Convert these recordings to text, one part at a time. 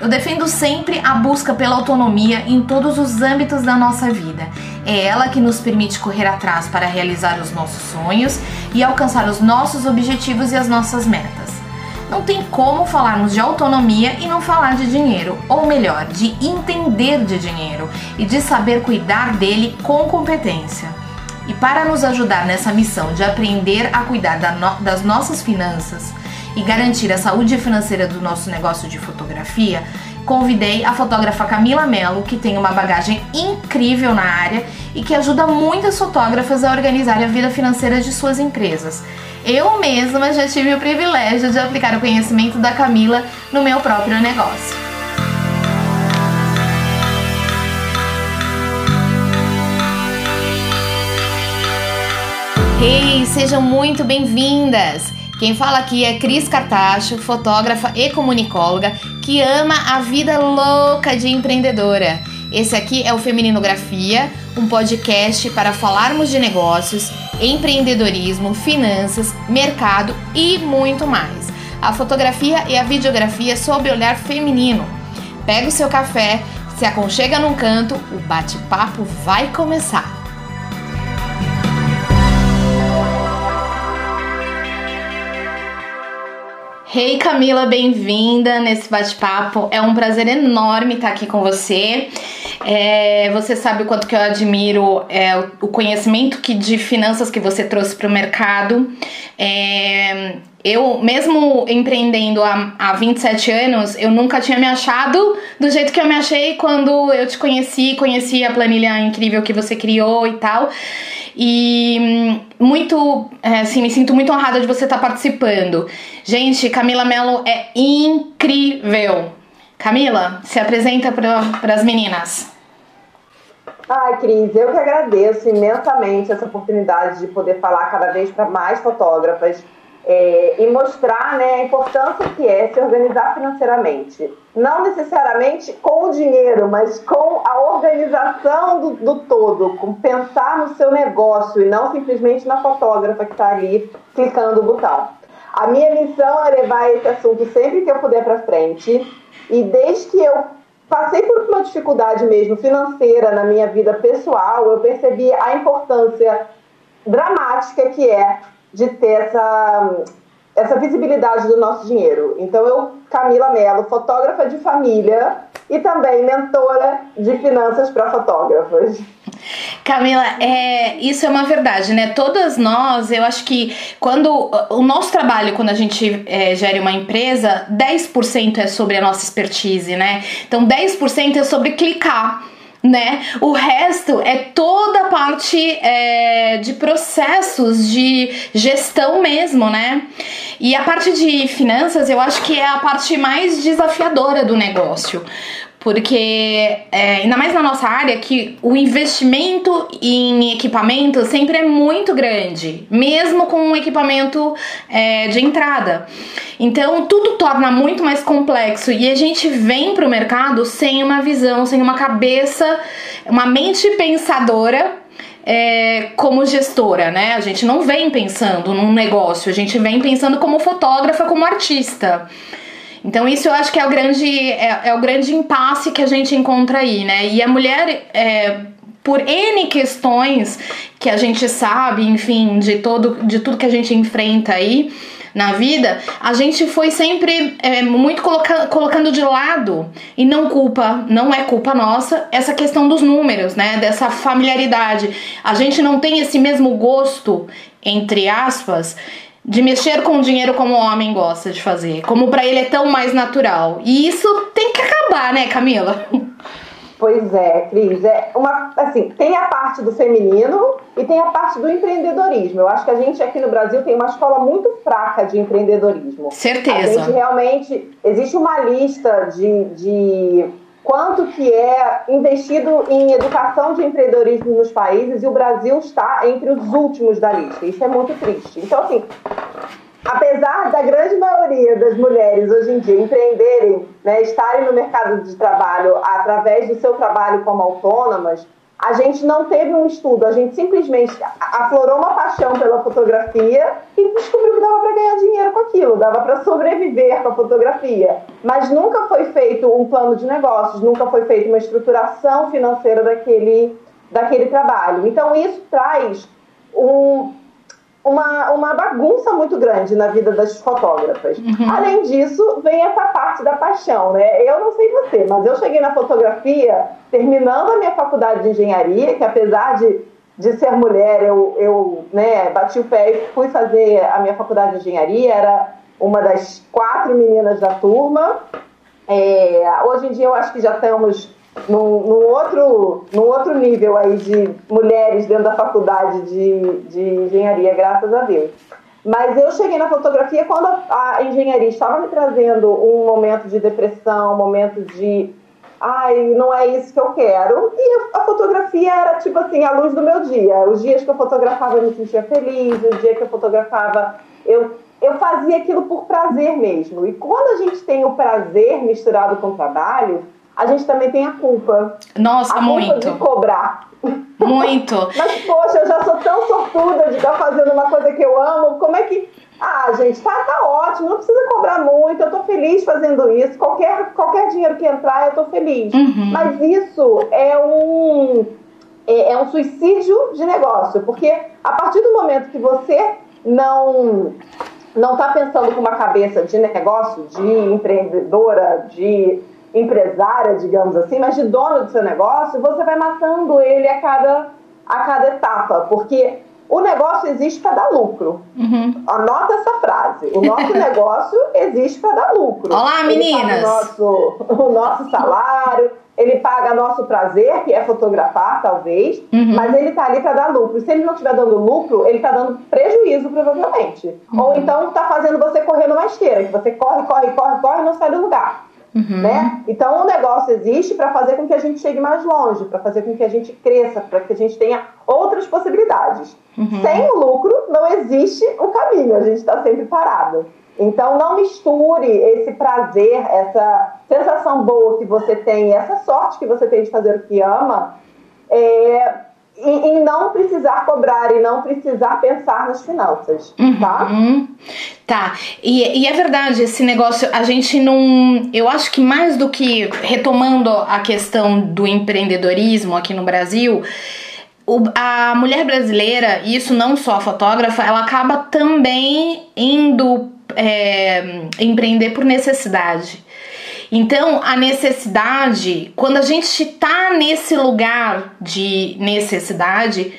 Eu defendo sempre a busca pela autonomia em todos os âmbitos da nossa vida. É ela que nos permite correr atrás para realizar os nossos sonhos e alcançar os nossos objetivos e as nossas metas. Não tem como falarmos de autonomia e não falar de dinheiro, ou melhor, de entender de dinheiro e de saber cuidar dele com competência. E para nos ajudar nessa missão de aprender a cuidar das nossas finanças, e garantir a saúde financeira do nosso negócio de fotografia, convidei a fotógrafa Camila Mello, que tem uma bagagem incrível na área e que ajuda muitas fotógrafas a organizar a vida financeira de suas empresas. Eu mesma já tive o privilégio de aplicar o conhecimento da Camila no meu próprio negócio. Hey, sejam muito bem-vindas! Quem fala aqui é Cris Cartacho, fotógrafa e comunicóloga que ama a vida louca de empreendedora. Esse aqui é o Femininografia, um podcast para falarmos de negócios, empreendedorismo, finanças, mercado e muito mais. A fotografia e a videografia sob olhar feminino. Pega o seu café, se aconchega num canto, o bate-papo vai começar. Hey Camila, bem-vinda nesse bate-papo. É um prazer enorme estar aqui com você. É, você sabe o quanto que eu admiro é, o conhecimento que, de finanças que você trouxe para o mercado. É, eu, mesmo empreendendo há, há 27 anos, eu nunca tinha me achado do jeito que eu me achei quando eu te conheci, conheci a planilha incrível que você criou e tal. E hum, muito, é, assim, me sinto muito honrada de você estar participando. Gente, Camila Mello é incrível. Camila, se apresenta para as meninas. Ai, Cris, eu que agradeço imensamente essa oportunidade de poder falar cada vez para mais fotógrafas é, e mostrar né, a importância que é se organizar financeiramente. Não necessariamente com o dinheiro, mas com a organização do, do todo, com pensar no seu negócio e não simplesmente na fotógrafa que está ali clicando o botão. A minha missão é levar esse assunto sempre que eu puder para frente e desde que eu passei por uma dificuldade mesmo financeira na minha vida pessoal, eu percebi a importância dramática que é de ter essa, essa visibilidade do nosso dinheiro. Então, eu, Camila Mello, fotógrafa de família e também mentora de finanças para fotógrafos. Camila, é, isso é uma verdade, né? Todas nós, eu acho que quando o nosso trabalho, quando a gente é, gere uma empresa, 10% é sobre a nossa expertise, né? Então 10% é sobre clicar né? O resto é toda a parte é, de processos de gestão mesmo, né? E a parte de finanças eu acho que é a parte mais desafiadora do negócio. Porque, é, ainda mais na nossa área, que o investimento em equipamento sempre é muito grande, mesmo com um equipamento é, de entrada. Então, tudo torna muito mais complexo e a gente vem para o mercado sem uma visão, sem uma cabeça, uma mente pensadora é, como gestora, né? A gente não vem pensando num negócio, a gente vem pensando como fotógrafa, como artista. Então isso eu acho que é o grande, é, é o grande impasse que a gente encontra aí, né? E a mulher, é, por N questões que a gente sabe, enfim, de, todo, de tudo que a gente enfrenta aí na vida, a gente foi sempre é, muito coloca colocando de lado e não culpa, não é culpa nossa, essa questão dos números, né? Dessa familiaridade. A gente não tem esse mesmo gosto, entre aspas, de mexer com o dinheiro como o homem gosta de fazer, como para ele é tão mais natural. E isso tem que acabar, né, Camila? Pois é, Cris. É uma, assim, tem a parte do feminino e tem a parte do empreendedorismo. Eu acho que a gente aqui no Brasil tem uma escola muito fraca de empreendedorismo. Certeza. A gente realmente. Existe uma lista de, de quanto que é investido em educação de empreendedorismo nos países e o Brasil está entre os últimos da lista. Isso é muito triste. Então, assim, apesar da grande maioria das mulheres hoje em dia empreenderem, né, estarem no mercado de trabalho através do seu trabalho como autônomas, a gente não teve um estudo, a gente simplesmente aflorou uma paixão pela fotografia e descobriu que dava para ganhar dinheiro com aquilo, dava para sobreviver com a fotografia. Mas nunca foi feito um plano de negócios, nunca foi feita uma estruturação financeira daquele, daquele trabalho. Então, isso traz um, uma, uma bagunça muito grande na vida das fotógrafas. Uhum. Além disso, vem essa parte da paixão, né? Eu não sei você, mas eu cheguei na fotografia terminando a minha faculdade de engenharia, que apesar de, de ser mulher, eu, eu né, bati o pé e fui fazer a minha faculdade de engenharia, era uma das quatro meninas da turma. É, hoje em dia eu acho que já estamos num, num, outro, num outro nível aí de mulheres dentro da faculdade de, de engenharia, graças a Deus. Mas eu cheguei na fotografia quando a, a engenharia estava me trazendo um momento de depressão, um momento de ai, não é isso que eu quero. E a fotografia era tipo assim, a luz do meu dia. Os dias que eu fotografava eu me sentia feliz, os dias que eu fotografava eu, eu fazia aquilo por prazer mesmo. E quando a gente tem o prazer misturado com o trabalho, a gente também tem a culpa. Nossa, a muito. Culpa de cobrar. Muito. Mas, poxa, eu já sou tão sortuda de estar fazendo uma coisa que eu amo. Como é que. Ah, gente, tá, tá ótimo, não precisa cobrar muito, eu tô feliz fazendo isso. Qualquer, qualquer dinheiro que entrar, eu tô feliz. Uhum. Mas isso é um. É, é um suicídio de negócio, porque a partir do momento que você não não está pensando com uma cabeça de negócio, de empreendedora, de empresária, digamos assim, mas de dono do seu negócio, você vai matando ele a cada, a cada etapa, porque o negócio existe para dar lucro. Uhum. Anota essa frase. O nosso negócio existe para dar lucro. Olá, meninas! o, nosso, o nosso salário, ele paga nosso prazer, que é fotografar, talvez, uhum. mas ele está ali para dar lucro. Se ele não estiver dando lucro, ele está dando prejuízo, provavelmente. Uhum. Ou então está fazendo você correr numa esteira, que você corre, corre, corre, corre e não sai do lugar. Uhum. Né? Então o negócio existe para fazer com que a gente chegue mais longe, para fazer com que a gente cresça, para que a gente tenha outras possibilidades. Uhum. Sem o lucro não existe o caminho, a gente está sempre parado. Então não misture esse prazer, essa sensação boa que você tem, essa sorte que você tem de fazer o que ama, é, em, não precisar cobrar e não precisar pensar nas finanças, tá? Uhum. Tá, e, e, é verdade, esse negócio, a gente não. Eu acho que mais do que retomando a questão do empreendedorismo aqui no Brasil, o, a mulher brasileira, e isso não só a fotógrafa, ela acaba também indo é, empreender por necessidade. Então, a necessidade, quando a gente tá nesse lugar de necessidade,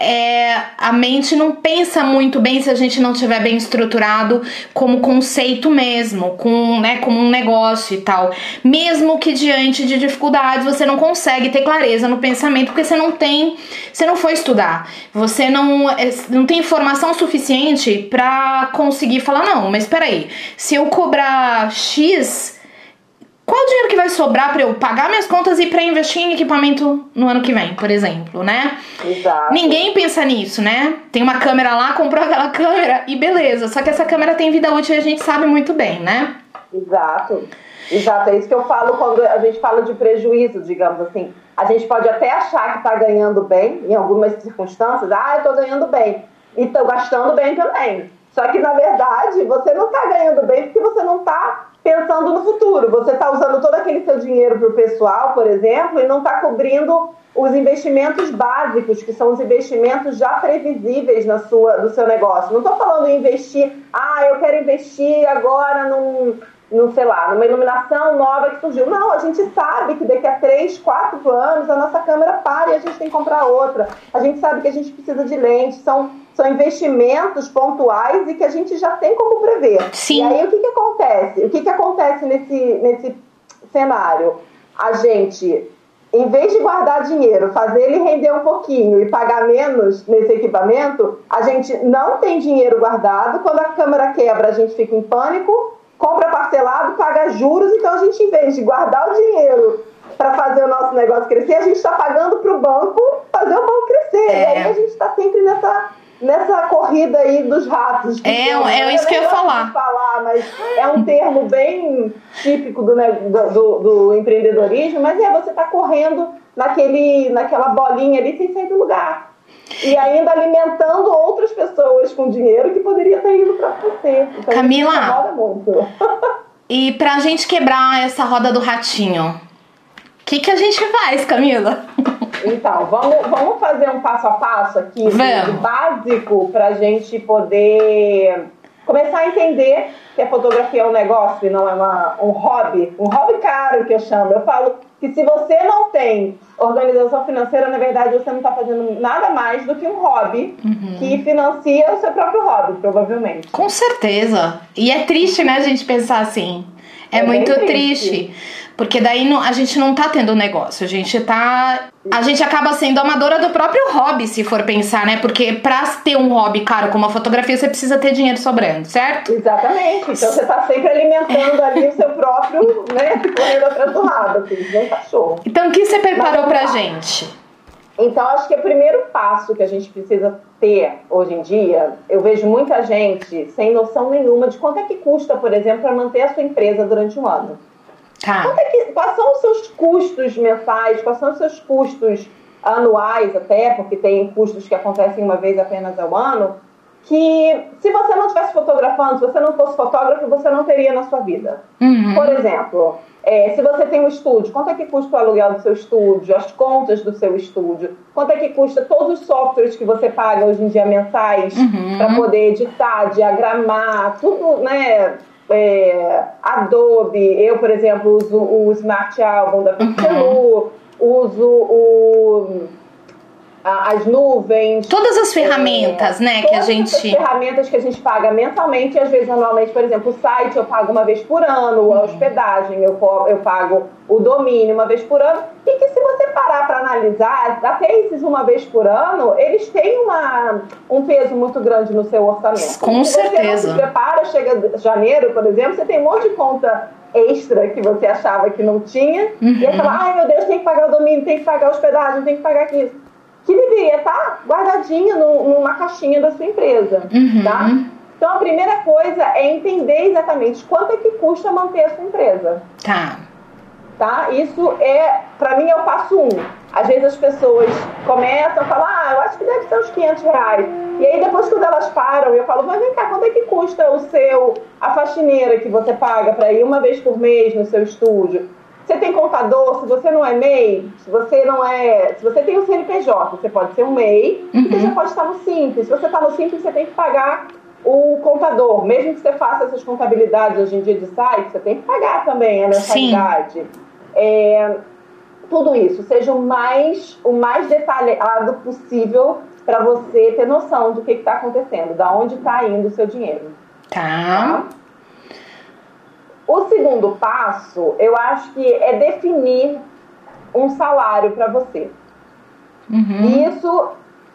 é, a mente não pensa muito bem se a gente não tiver bem estruturado como conceito mesmo, com, né, como um negócio e tal. Mesmo que diante de dificuldades você não consegue ter clareza no pensamento porque você não tem, você não foi estudar, você não, é, não tem informação suficiente para conseguir falar não, mas espera aí, se eu cobrar X qual o dinheiro que vai sobrar para eu pagar minhas contas e para investir em equipamento no ano que vem, por exemplo, né? Exato. Ninguém pensa nisso, né? Tem uma câmera lá, comprou aquela câmera e beleza. Só que essa câmera tem vida útil e a gente sabe muito bem, né? Exato. Exato, é isso que eu falo quando a gente fala de prejuízo, digamos assim. A gente pode até achar que está ganhando bem, em algumas circunstâncias, ah, eu estou ganhando bem, e estou gastando bem também. Só que, na verdade, você não está ganhando bem porque você não está pensando no futuro. Você está usando todo aquele seu dinheiro para o pessoal, por exemplo, e não está cobrindo os investimentos básicos, que são os investimentos já previsíveis na sua, do seu negócio. Não estou falando em investir, ah, eu quero investir agora num, num, sei lá, numa iluminação nova que surgiu. Não, a gente sabe que daqui a três, quatro anos a nossa câmera para e a gente tem que comprar outra. A gente sabe que a gente precisa de lente. São são investimentos pontuais e que a gente já tem como prever. Sim. E aí o que, que acontece? O que, que acontece nesse, nesse cenário? A gente, em vez de guardar dinheiro, fazer ele render um pouquinho e pagar menos nesse equipamento, a gente não tem dinheiro guardado. Quando a câmera quebra, a gente fica em pânico, compra parcelado, paga juros. Então a gente, em vez de guardar o dinheiro para fazer o nosso negócio crescer, a gente está pagando para o banco fazer o banco crescer. É. E aí a gente está sempre nessa nessa corrida aí dos ratos. É, é isso que eu ia falar. falar. Mas é um termo bem típico do, do, do, do empreendedorismo, mas é, você está correndo naquele, naquela bolinha ali sem sair do lugar. E ainda alimentando outras pessoas com dinheiro que poderia estar indo para você. Então, Camila, e pra gente quebrar essa roda do ratinho, o que, que a gente faz, Camila? Então, vamos, vamos fazer um passo a passo aqui, vamos. básico, para a gente poder começar a entender que a fotografia é um negócio e não é uma, um hobby, um hobby caro que eu chamo. Eu falo que se você não tem organização financeira, na verdade você não está fazendo nada mais do que um hobby uhum. que financia o seu próprio hobby, provavelmente. Com certeza. E é triste, né, a gente pensar assim. É, é muito triste. triste. Porque daí não, a gente não tá tendo negócio, a gente tá. A gente acaba sendo amadora do próprio hobby, se for pensar, né? Porque pra ter um hobby caro como a fotografia, você precisa ter dinheiro sobrando, certo? Exatamente. Então você tá sempre alimentando ali o seu próprio, né? Correndo atrás do lado, assim, um cachorro. Então o que você preparou Mas, pra gente? Então, acho que o primeiro passo que a gente precisa ter hoje em dia, eu vejo muita gente sem noção nenhuma de quanto é que custa, por exemplo, para manter a sua empresa durante um ano. Tá. É que, quais são os seus custos mensais? Quais são os seus custos anuais até, porque tem custos que acontecem uma vez apenas ao ano, que se você não estivesse fotografando, se você não fosse fotógrafo, você não teria na sua vida. Uhum. Por exemplo, é, se você tem um estúdio, quanto é que custa o aluguel do seu estúdio, as contas do seu estúdio, quanto é que custa todos os softwares que você paga hoje em dia mensais uhum. para poder editar, diagramar, tudo, né? é, Adobe, eu, por exemplo, uso o Smart Album da Pixelu, uhum. uso o as nuvens. Todas as ferramentas, é, né, que a gente. Todas as ferramentas que a gente paga mensalmente e às vezes anualmente, por exemplo, o site eu pago uma vez por ano, a hospedagem eu, eu pago o domínio uma vez por ano. E que se você parar para analisar, até esses uma vez por ano, eles têm uma, um peso muito grande no seu orçamento. Com se certeza. Você não se prepara, chega janeiro, por exemplo, você tem um monte de conta extra que você achava que não tinha. Uhum. E aí fala, ai meu Deus, tem que pagar o domínio, tem que pagar a hospedagem, tem que pagar aquilo que deveria estar guardadinha no, numa caixinha da sua empresa, uhum. tá? Então a primeira coisa é entender exatamente quanto é que custa manter a sua empresa. Tá. Tá? Isso é, para mim, é o passo um. Às vezes as pessoas começam a falar, ah, eu acho que deve ser uns 500 reais. E aí depois quando elas param, eu falo, mas vem cá, quanto é que custa o seu, a faxineira que você paga para ir uma vez por mês no seu estúdio? Você tem contador, se você não é MEI, se você não é. Se você tem o um CNPJ, você pode ser um MEI, uhum. você já pode estar no Simples. Se você está no Simples, você tem que pagar o contador. Mesmo que você faça essas contabilidades hoje em dia de site, você tem que pagar também a mensalidade. É, tudo isso, seja o mais, o mais detalhado possível para você ter noção do que está acontecendo, da onde está indo o seu dinheiro. Tá. tá? O segundo passo, eu acho que é definir um salário para você. Uhum. E isso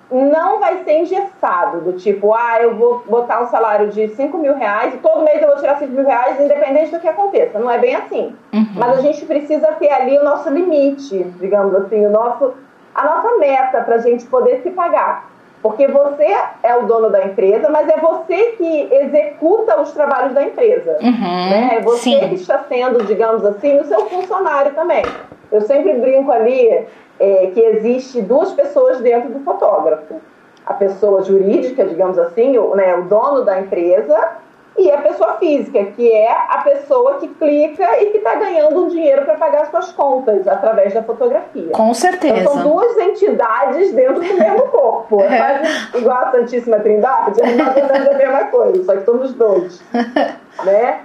não vai ser engessado, do tipo, ah, eu vou botar um salário de 5 mil reais e todo mês eu vou tirar 5 mil reais, independente do que aconteça. Não é bem assim. Uhum. Mas a gente precisa ter ali o nosso limite, digamos assim, o nosso, a nossa meta para a gente poder se pagar. Porque você é o dono da empresa, mas é você que executa os trabalhos da empresa. Uhum, né? É você sim. que está sendo, digamos assim, o seu funcionário também. Eu sempre brinco ali é, que existe duas pessoas dentro do fotógrafo. A pessoa jurídica, digamos assim, o, né, o dono da empresa, e a pessoa física, que é a pessoa que clica e que está ganhando um dinheiro para pagar suas contas através da fotografia. Com certeza. Então, são duas entidades dentro do mesmo corpo. É. igual a Santíssima Trindade, é mais ou menos a mesma coisa, só que somos dois. né?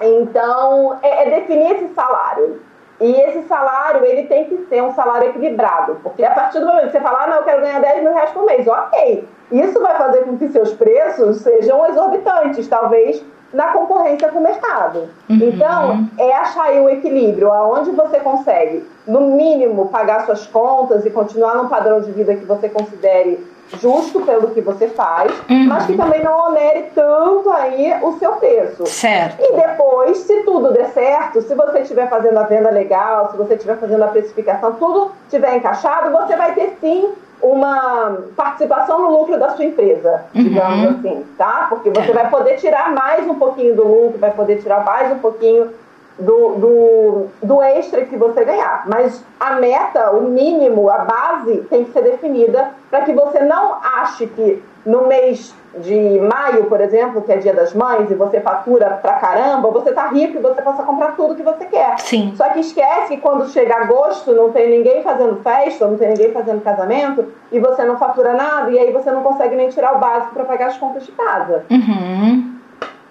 Então, é, é definir esse salário. E esse salário, ele tem que ser um salário equilibrado. Porque a partir do momento que você falar, ah, não, eu quero ganhar 10 mil reais por mês, ok. Isso vai fazer com que seus preços sejam exorbitantes, talvez na concorrência com o mercado. Uhum. Então, é achar aí o equilíbrio, aonde você consegue, no mínimo, pagar suas contas e continuar num padrão de vida que você considere justo pelo que você faz, uhum. mas que também não onere tanto aí o seu preço. Certo. E depois, se tudo der certo, se você estiver fazendo a venda legal, se você estiver fazendo a precificação, tudo estiver encaixado, você vai ter sim uma participação no lucro da sua empresa, uhum. digamos assim, tá? Porque você é. vai poder tirar mais um pouquinho do lucro, vai poder tirar mais um pouquinho do, do, do extra que você ganhar. Mas a meta, o mínimo, a base tem que ser definida para que você não ache que no mês de maio, por exemplo, que é dia das mães, e você fatura pra caramba, você tá rico e você possa comprar tudo que você quer. Sim. Só que esquece que quando chega agosto não tem ninguém fazendo festa, não tem ninguém fazendo casamento, e você não fatura nada, e aí você não consegue nem tirar o básico para pagar as contas de casa. Uhum.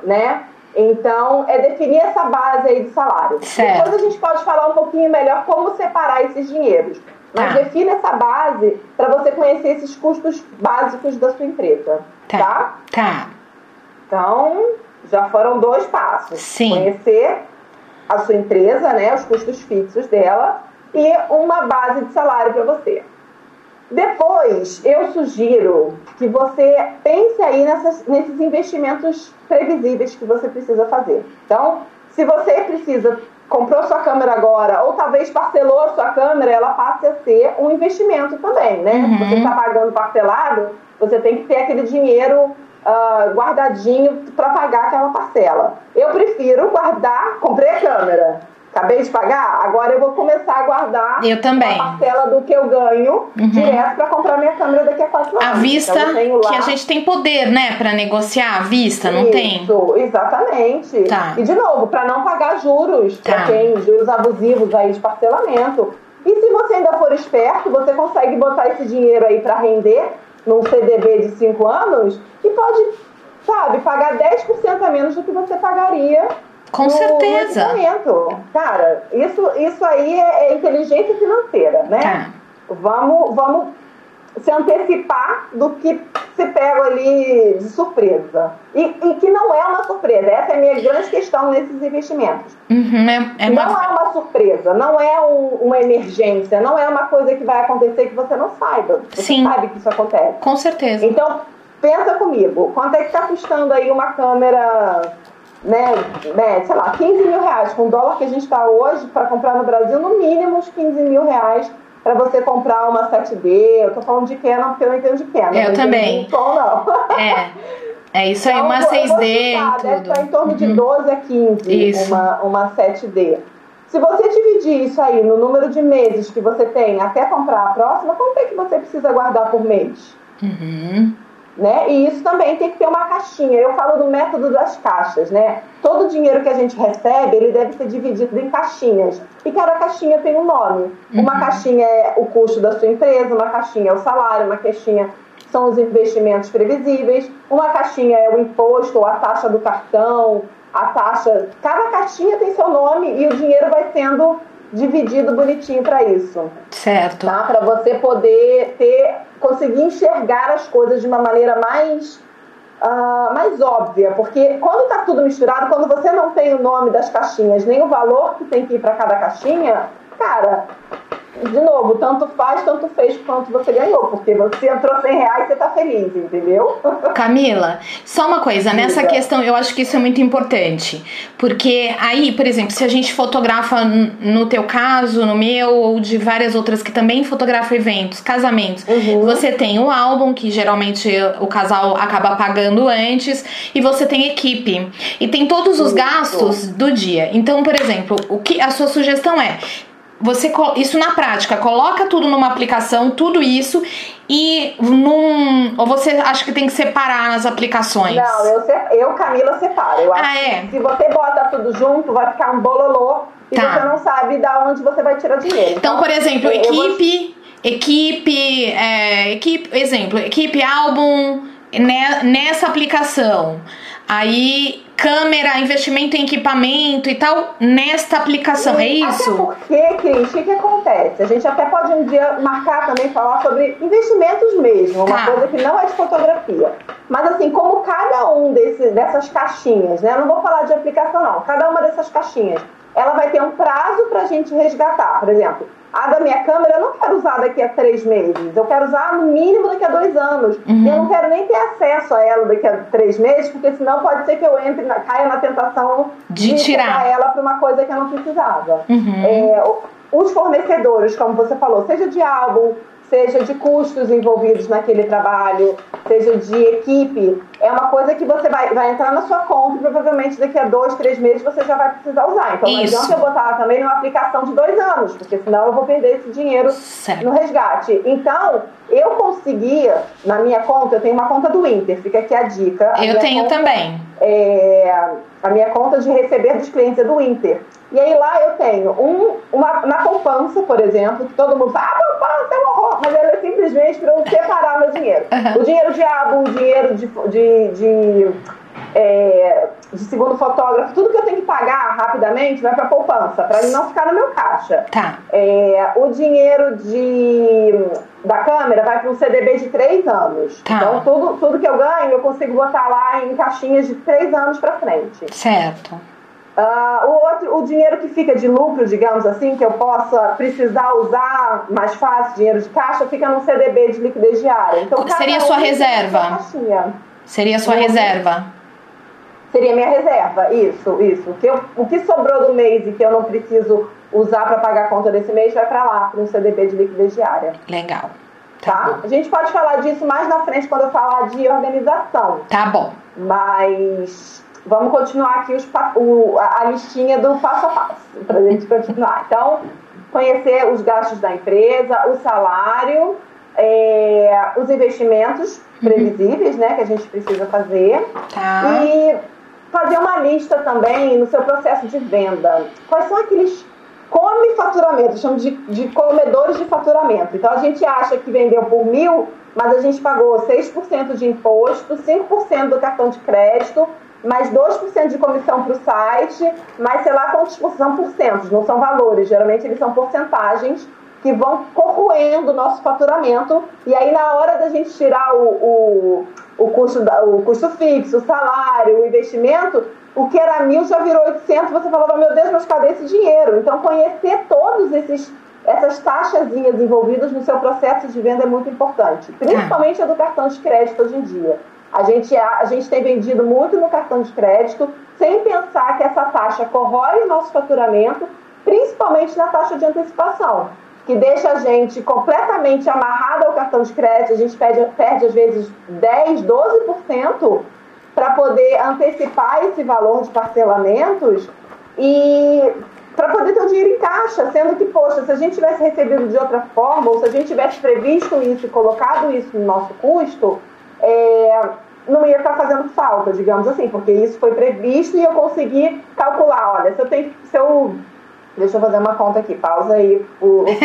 Né? Então, é definir essa base aí de salário. Certo. Depois a gente pode falar um pouquinho melhor como separar esses dinheiros. Mas Tá. defina essa base para você conhecer esses custos básicos da sua empresa. Tá. tá? Tá. Então, já foram dois passos. Sim. Conhecer a sua empresa, né, os custos fixos dela e uma base de salário para você. Depois, eu sugiro que você pense aí nessas, nesses investimentos previsíveis que você precisa fazer. Então, se você precisa, comprou sua câmera agora, ou talvez parcelou sua câmera, ela passe a ser um investimento também, né? Uhum. Se você está pagando parcelado, você tem que ter aquele dinheiro ah, guardadinho para pagar aquela parcela. Eu prefiro guardar, comprei a câmera, acabei de pagar, agora eu vou começar a guardar Eu também. a parcela do que eu ganho direto para comprar minha câmera daqui a quatro anos. À vista Então, que a gente tem poder, né, pra negociar à vista, não tem? Isso, exatamente. Tá. E de novo, para não pagar juros, Tá. pra quem juros abusivos aí de parcelamento. E se você ainda for esperto, você consegue botar esse dinheiro aí para render num CDB de 5 anos e pode, sabe, pagar 10% a menos do que você pagaria Com no certeza. financiamento. Cara, isso, isso aí é, é inteligência financeira, né? Tá. Vamos, vamos se antecipar do que se pega ali de surpresa. E, e que não é uma surpresa. Essa é a minha grande questão nesses investimentos. Uhum, é, é Não uma... é uma surpresa, não é um- uma emergência, não é uma coisa que vai acontecer que você não saiba. Você Sim. sabe que isso acontece. Com certeza. Então, pensa comigo, quanto é que está custando aí uma câmera, né, né, sei lá, 15 mil reais, com o dólar que a gente está hoje, para comprar no Brasil, no mínimo uns 15 mil reais para você comprar uma 7D. Eu tô falando de Canon porque eu não entendo de Canon. Eu também. som, não. É. É isso aí, Então, uma eu vou- eu vou 6D chutar, e Deve estar em torno de 12 a 15 Isso. uma, uma 7D. Se você dividir isso aí no número de meses que você tem até comprar a próxima, quanto é que você precisa guardar por mês? Uhum. Né? E isso também tem que ter uma caixinha. Eu falo do método das caixas, né? Todo o dinheiro que a gente recebe, ele deve ser dividido em caixinhas. E cada caixinha tem um nome. Uma caixinha é o custo da sua empresa, uma caixinha é o salário, uma caixinha são os investimentos previsíveis, uma caixinha é o imposto ou a taxa do cartão, a taxa. Cada caixinha tem seu nome e o dinheiro vai sendo dividido bonitinho para isso Certo. tá? Para você poder ter, conseguir enxergar as coisas de uma maneira mais ah, mais óbvia, porque quando tá tudo misturado, quando você não tem o nome das caixinhas nem o valor que tem que ir para cada caixinha, cara, de novo, tanto faz, tanto fez quanto você ganhou, porque você entrou 100 reais, você tá feliz, entendeu? Camila, só uma coisa, nessa questão eu acho que isso é muito importante. Porque aí, por exemplo, se a gente fotografa no teu caso, no meu, ou de várias outras que também fotografam eventos, casamentos, Uhum. você tem o álbum, que geralmente o casal acaba pagando antes, e você tem equipe. E tem todos os Isso. gastos do dia. Então, por exemplo, o que a sua sugestão é. Você, isso na prática, coloca tudo numa aplicação, tudo isso, e num. Ou você acha que tem que separar as aplicações? Não, eu, eu Camila, separo. Eu acho Ah, é? que se você bota tudo junto, vai ficar um bololô e Tá. você não sabe da onde você vai tirar dinheiro. Então, por exemplo, eu vou- equipe, equipe, é, equipe, exemplo, equipe álbum ne- nessa aplicação. Aí, câmera, investimento em equipamento e tal, nesta aplicação. É isso? Até porque, Cris, o que, que acontece? A gente até pode um dia marcar também, falar sobre investimentos mesmo, uma Tá. coisa que não é de fotografia. Mas assim, como cada um desse, dessas caixinhas, né? Eu não vou falar de aplicação não, cada uma dessas caixinhas, ela vai ter um prazo pra gente resgatar. Por exemplo, a da minha câmera eu não quero usar daqui a três meses, eu quero usar no mínimo daqui a dois anos. Uhum. E eu não quero nem ter acesso a ela daqui a três meses, porque senão pode ser que eu entre, na, caia na tentação De tirar. pegar ela para uma coisa que eu não precisava. Uhum. É, os fornecedores, como você falou, seja de álbum, seja de custos envolvidos naquele trabalho, seja de equipe, é uma coisa que você vai, vai entrar na sua conta e provavelmente daqui a dois, três meses você já vai precisar usar. Então Isso. não adianta eu botar também numa aplicação de dois anos, porque senão eu vou perder esse dinheiro Certo. no resgate. Então, eu conseguia, na minha conta, eu tenho uma conta do Inter, fica aqui a dica. A Eu tenho conta também. é, a minha conta de receber dos clientes é do Inter. E aí lá eu tenho um, uma, na poupança, por exemplo, que todo mundo fala, ah, poupança é um horror, mas ela é simplesmente para eu separar meu dinheiro. Uhum. O dinheiro de abo, o dinheiro de, de, de, é, de segundo fotógrafo, tudo que eu tenho que pagar rapidamente vai para poupança, para ele não ficar no meu caixa. Tá. É, o dinheiro de, da câmera vai para um CDB de três anos. Tá. Então, tudo, tudo que eu ganho, eu consigo botar lá em caixinhas de três anos para frente. Certo. Ah, o, outro, o dinheiro que fica de lucro, digamos assim, que eu possa precisar usar mais fácil, dinheiro de caixa, fica no CDB de liquidez diária. Então, Seria sua reserva? Seria a sua Uhum. reserva. Seria minha reserva, isso, isso. O que, eu- o que sobrou do mês e que eu não preciso usar para pagar a conta desse mês vai para lá, para um CDB de liquidez diária. Legal. Tá? A gente pode falar disso mais na frente quando eu falar de organização. Tá bom. Mas vamos continuar aqui os, o- a, a listinha do passo a passo para a gente continuar. Então, conhecer os gastos da empresa, o salário, é, os investimentos previsíveis, né, que a gente precisa fazer Tá. e fazer uma lista também no seu processo de venda. Quais são aqueles come faturamento, chamamos de, de comedores de faturamento. Então a gente acha que vendeu por mil, mas a gente pagou 6% de imposto, 5% do cartão de crédito, mais 2% de comissão para o site, mais sei lá quantos por- são porcentos, não são valores, geralmente eles são porcentagens que vão corroendo o nosso faturamento. E aí, na hora da gente tirar o, o, o, custo, da- o custo fixo, o salário, o investimento, o que era mil já virou 800. Você falava, meu Deus, mas cadê esse dinheiro? Então, conhecer todos esses essas taxazinhas envolvidas no seu processo de venda é muito importante, principalmente a do cartão de crédito hoje em dia. A gente, a, a gente tem vendido muito no cartão de crédito, sem pensar que essa taxa corrói o nosso faturamento, principalmente na taxa de antecipação, que deixa a gente completamente amarrado ao cartão de crédito, a gente perde, perde às vezes 10, 12% para poder antecipar esse valor de parcelamentos e para poder ter o dinheiro em caixa, sendo que, poxa, se a gente tivesse recebido de outra forma, ou se a gente tivesse previsto isso e colocado isso no nosso custo, é, não ia estar fazendo falta, digamos assim, porque isso foi previsto e eu consegui calcular, olha, se eu tenho, se eu Deixa eu fazer uma conta aqui, pausa aí o, por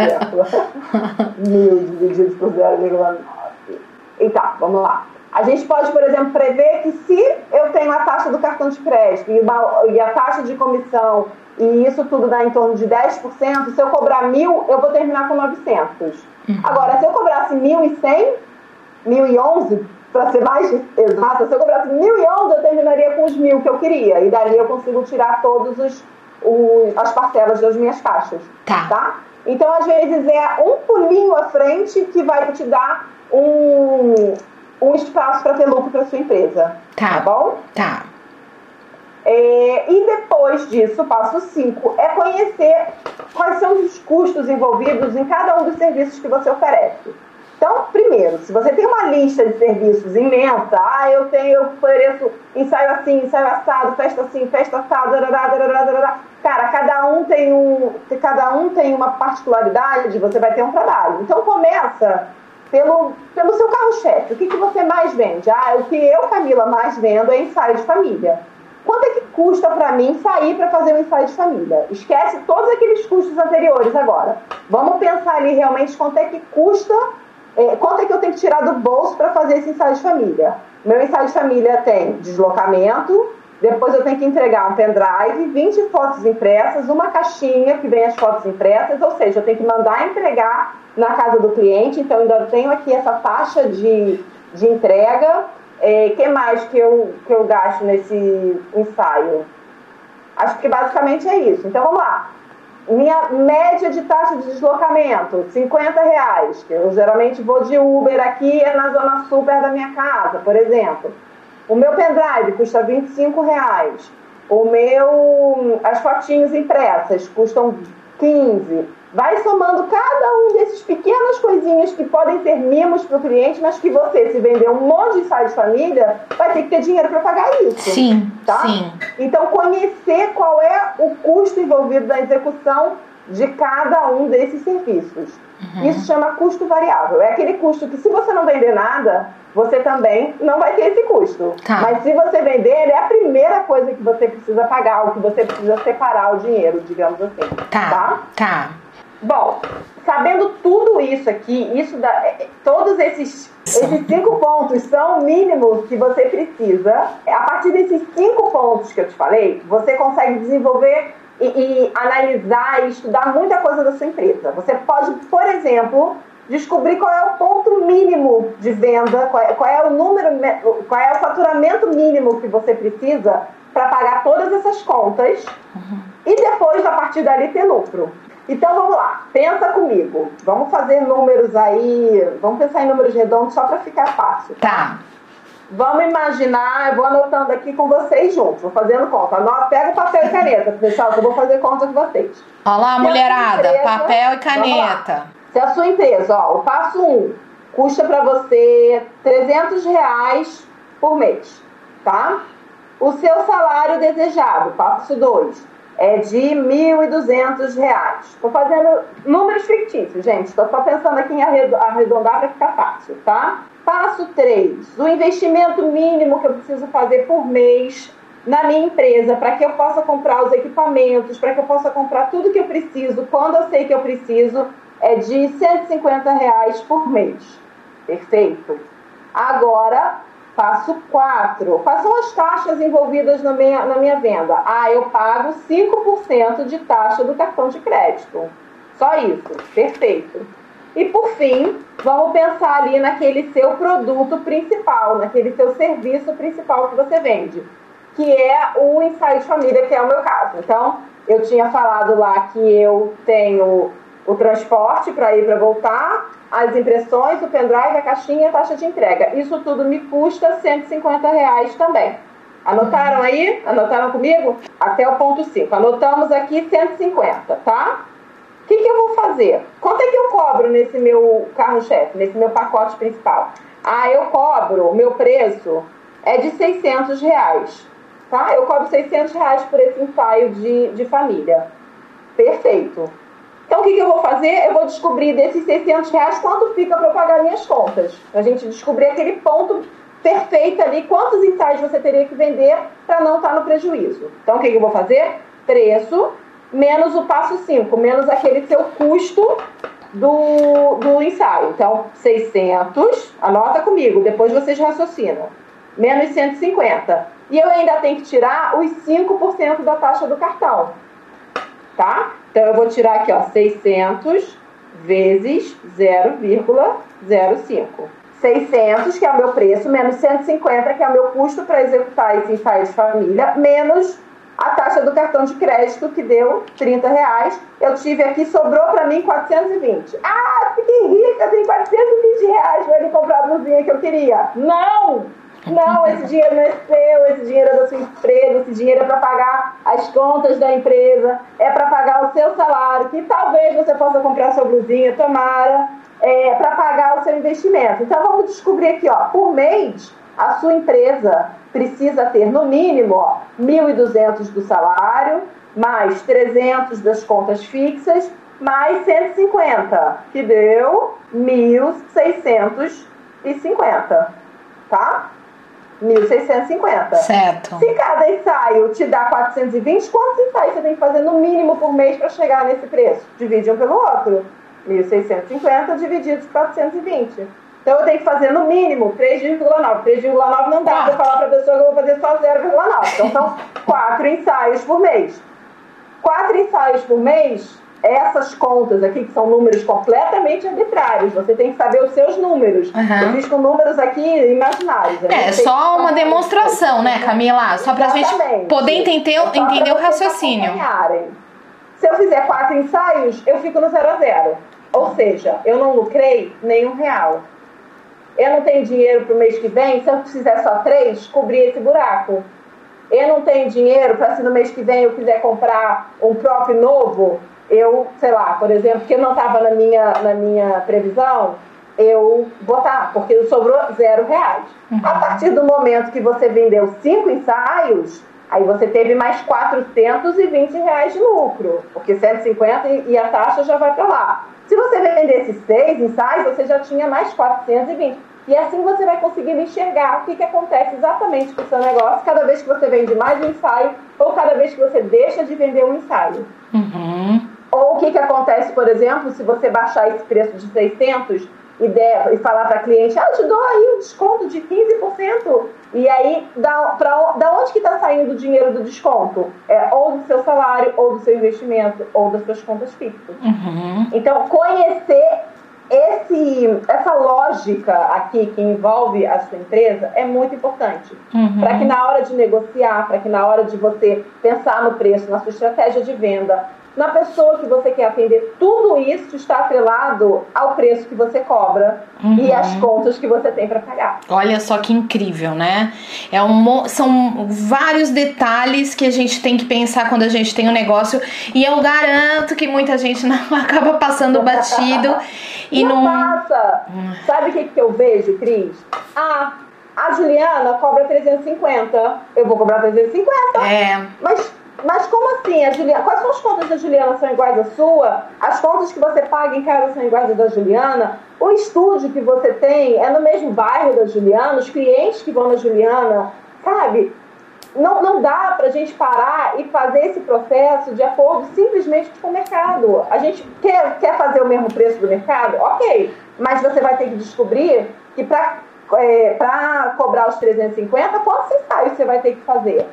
exemplo. Mil divididos por 0,9. Então, vamos lá. A gente pode, por exemplo, prever que se eu tenho a taxa do cartão de crédito e, uma, e a taxa de comissão e isso tudo dá em torno de 10%, se eu cobrar mil, eu vou terminar com 900. Agora, se eu cobrasse 1.100, 1.011, para ser mais exata, se eu cobrasse 1.011, eu terminaria com os mil que eu queria. E dali eu consigo tirar todos os, os as parcelas das minhas caixas. Tá. tá? Então, às vezes, é um pulinho à frente que vai te dar um, um espaço para ter lucro para sua empresa. Tá. Tá bom? Tá. É, e depois disso, passo 5 é conhecer quais são os custos envolvidos em cada um dos serviços que você oferece. Então, primeiro, se você tem uma lista de serviços imensa, ah, eu tenho, eu ofereço ensaio assim, ensaio assado, festa assim, festa darará. cara, cada um tem um, cada um tem uma particularidade, você vai ter um trabalho. Então começa pelo, pelo seu carro-chefe. O que, que você mais vende? Ah, o que eu, Camila, mais vendo é ensaio de família. Quanto é que custa para mim sair para fazer um ensaio de família? Esquece todos aqueles custos anteriores agora. Vamos pensar ali realmente quanto é que custa, é, quanto é que eu tenho que tirar do bolso para fazer esse ensaio de família. Meu ensaio de família tem deslocamento, depois eu tenho que entregar um pendrive, 20 fotos impressas, uma caixinha que vem as fotos impressas, ou seja, eu tenho que mandar entregar na casa do cliente, então ainda tenho aqui essa taxa de, de entrega. É, que mais que eu, que eu gasto nesse ensaio? Acho que basicamente é isso. Então vamos lá. Minha média de taxa de deslocamento, 50 reais. Que eu geralmente vou de Uber aqui, é na zona super da minha casa, por exemplo. O meu pendrive custa 25 reais. O meu, as fotinhos impressas custam 15. Vai somando cada um desses pequenas coisinhas que podem ser mimos para o cliente, mas que você, se vender um monte de de família, vai ter que ter dinheiro para pagar isso. Sim, tá? sim. Então, conhecer qual é o custo envolvido na execução de cada um desses serviços. Uhum. Isso chama custo variável. É aquele custo que, se você não vender nada, você também não vai ter esse custo. Tá. Mas se você vender, é a primeira coisa que você precisa pagar, o que você precisa separar o dinheiro, digamos assim. Tá. Tá. tá. Bom, sabendo tudo isso aqui, isso da, é, é, todos esses, esses cinco pontos são o mínimo que você precisa. A partir desses cinco pontos que eu te falei, você consegue desenvolver e, e analisar e estudar muita coisa da sua empresa. Você pode, por exemplo, descobrir qual é o ponto mínimo de venda, qual é, qual é, o número, qual é o faturamento mínimo que você precisa para pagar todas essas contas uhum. e depois, a partir dali, ter lucro. Então vamos lá, pensa comigo. Vamos fazer números aí, vamos pensar em números redondos só para ficar fácil. Tá. Vamos imaginar, eu vou anotando aqui com vocês juntos, vou fazendo conta. Anota, pega o papel e caneta, pessoal, que eu vou fazer conta com vocês. Olá, mulherada, empresa, papel e caneta. Se a sua empresa, ó, o passo 1, um, custa para você 300 reais por mês, tá? O seu salário desejado, passo 2, é de R$ 1.200. Estou fazendo números fictícios, gente. Estou só pensando aqui em arredondar para ficar fácil, tá? Passo 3. O investimento mínimo que eu preciso fazer por mês na minha empresa para que eu possa comprar os equipamentos, para que eu possa comprar tudo que eu preciso, quando eu sei que eu preciso, é de 150 reais por mês. Perfeito? Agora, Passo 4. Quais são as taxas envolvidas na minha, na minha venda? Ah, eu pago 5% de taxa do cartão de crédito. Só isso. Perfeito. E por fim, vamos pensar ali naquele seu produto principal, naquele seu serviço principal que você vende, que é o de família, que é o meu caso. Então, eu tinha falado lá que eu tenho o transporte para ir para voltar, as impressões, o pendrive, a caixinha a taxa de entrega. Isso tudo me custa 150 reais também. Anotaram aí? Anotaram comigo? Até o ponto 5. Anotamos aqui 150, tá? O que, que eu vou fazer? Quanto é que eu cobro nesse meu carro-chefe, nesse meu pacote principal? Ah, eu cobro, o meu preço é de 600 reais, tá? Eu cobro 600 reais por esse ensaio de, de família. Perfeito. Então, o que, que, eu vou fazer? Eu vou descobrir desses 600 reais quanto fica para eu pagar minhas contas. A gente descobrir aquele ponto perfeito ali, quantos ensaios você teria que vender para não estar tá no prejuízo. Então, o que, que eu vou fazer? Preço menos o passo 5, menos aquele seu custo do, do ensaio. Então, 600, anota comigo, depois vocês raciocinam. Menos 150. E eu ainda tenho que tirar os 5% da taxa do cartão. Tá? Então, eu vou tirar aqui, ó, 600 vezes 0,05. 600, que é o meu preço, menos 150, que é o meu custo para executar esse ensaio de família, menos a taxa do cartão de crédito, que deu 30 reais. Eu tive aqui, sobrou para mim 420. Ah, fiquei rica, tem 420 reais para ele comprar a blusinha que eu queria. Não! Não, esse dinheiro não é seu, esse dinheiro é da sua empresa, esse dinheiro é para pagar as contas da empresa, é para pagar o seu salário, que talvez você possa comprar sua blusinha, tomara, é para pagar o seu investimento. Então vamos descobrir aqui, ó, por mês, a sua empresa precisa ter no mínimo ó, 1.200 do salário, mais 300 das contas fixas, mais 150, que deu 1.650, tá? 1.650. Certo. Se cada ensaio te dá 420, quantos ensaios você tem que fazer no mínimo por mês para chegar nesse preço? Divide um pelo outro. 1.650 dividido por 420. Então eu tenho que fazer no mínimo 3,9. 3,9 não dá para falar para a pessoa que eu vou fazer só 0,9. Então são 4 ensaios por mês. 4 ensaios por mês essas contas aqui, que são números completamente arbitrários, você tem que saber os seus números. Uhum. Eu fiz com números aqui imaginários. É, só uma demonstração, né, Camila? Só pra Exatamente. gente poder entender, é entender o raciocínio. Se eu fizer quatro ensaios, eu fico no zero a zero. Ou seja, eu não lucrei nenhum real. Eu não tenho dinheiro para o mês que vem, se eu fizer só três, cobrir esse buraco. Eu não tenho dinheiro para se no mês que vem eu quiser comprar um próprio novo, eu, sei lá, por exemplo, que não estava na minha, na minha previsão, eu botar, porque sobrou zero reais. Uhum. A partir do momento que você vendeu cinco ensaios, aí você teve mais 420 reais de lucro, porque 150 e a taxa já vai para lá. Se você vendesse seis ensaios, você já tinha mais 420. E assim você vai conseguindo enxergar o que, que acontece exatamente com o seu negócio cada vez que você vende mais um ensaio ou cada vez que você deixa de vender um ensaio. Uhum. Ou o que, que acontece, por exemplo, se você baixar esse preço de 600 e, der, e falar para cliente, ah, eu te dou aí um desconto de 15%. E aí, da, pra, da onde que está saindo o dinheiro do desconto? É ou do seu salário, ou do seu investimento, ou das suas contas fixas. Uhum. Então, conhecer esse, essa lógica aqui que envolve a sua empresa é muito importante. Uhum. Para que na hora de negociar, para que na hora de você pensar no preço, na sua estratégia de venda, na pessoa que você quer atender, tudo isso está atrelado ao preço que você cobra uhum. e às contas que você tem para pagar. Olha só que incrível, né? É um, são vários detalhes que a gente tem que pensar quando a gente tem um negócio e eu garanto que muita gente não acaba passando batido e não, não... passa. Hum. Sabe o que, que eu vejo, Cris? Ah, a Juliana cobra 350, eu vou cobrar 350. É. Mas mas como assim? A Juliana, quais são as contas da Juliana são iguais à sua? As contas que você paga em casa são iguais às da Juliana? O estúdio que você tem é no mesmo bairro da Juliana? Os clientes que vão na Juliana, sabe? Não, não dá para a gente parar e fazer esse processo de acordo simplesmente com o mercado. A gente quer, quer fazer o mesmo preço do mercado? Ok, mas você vai ter que descobrir que para é, cobrar os 350, quantos ensaios você vai ter que fazer?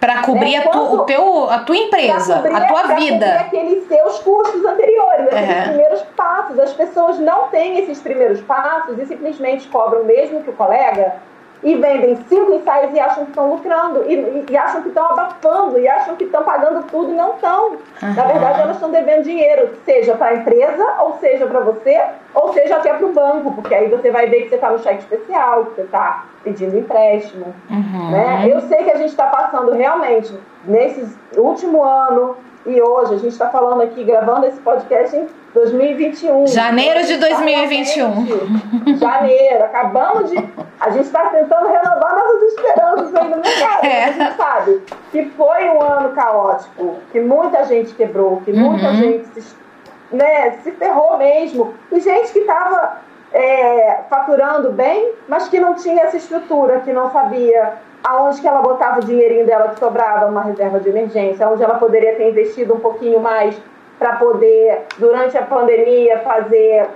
Para cobrir né? a, tu, o teu, a tua empresa, cobrir, a tua vida. Cobrir aqueles seus custos anteriores, aqueles é. primeiros passos. As pessoas não têm esses primeiros passos e simplesmente cobram mesmo que o colega e vendem cinco ensaios e acham que estão lucrando, e, e, acham que estão abafando, e acham que estão pagando tudo e não estão. Uhum. Na verdade, elas estão devendo dinheiro, seja para a empresa, ou seja para você, ou seja até para o banco, porque aí você vai ver que você está no cheque especial, que você está pedindo empréstimo. Uhum. Né? Eu sei que a gente está passando realmente, nesse último ano, e hoje a gente está falando aqui, gravando esse podcast em 2021. Janeiro de 2021. Janeiro, acabamos de. A gente está tentando renovar nossas esperanças aí no mercado. É. A gente sabe que foi um ano caótico, que muita gente quebrou, que muita uhum. gente se, né, se ferrou mesmo. E gente que estava é, faturando bem, mas que não tinha essa estrutura, que não sabia aonde que ela botava o dinheirinho dela que sobrava, uma reserva de emergência, onde ela poderia ter investido um pouquinho mais para poder, durante a pandemia, fazer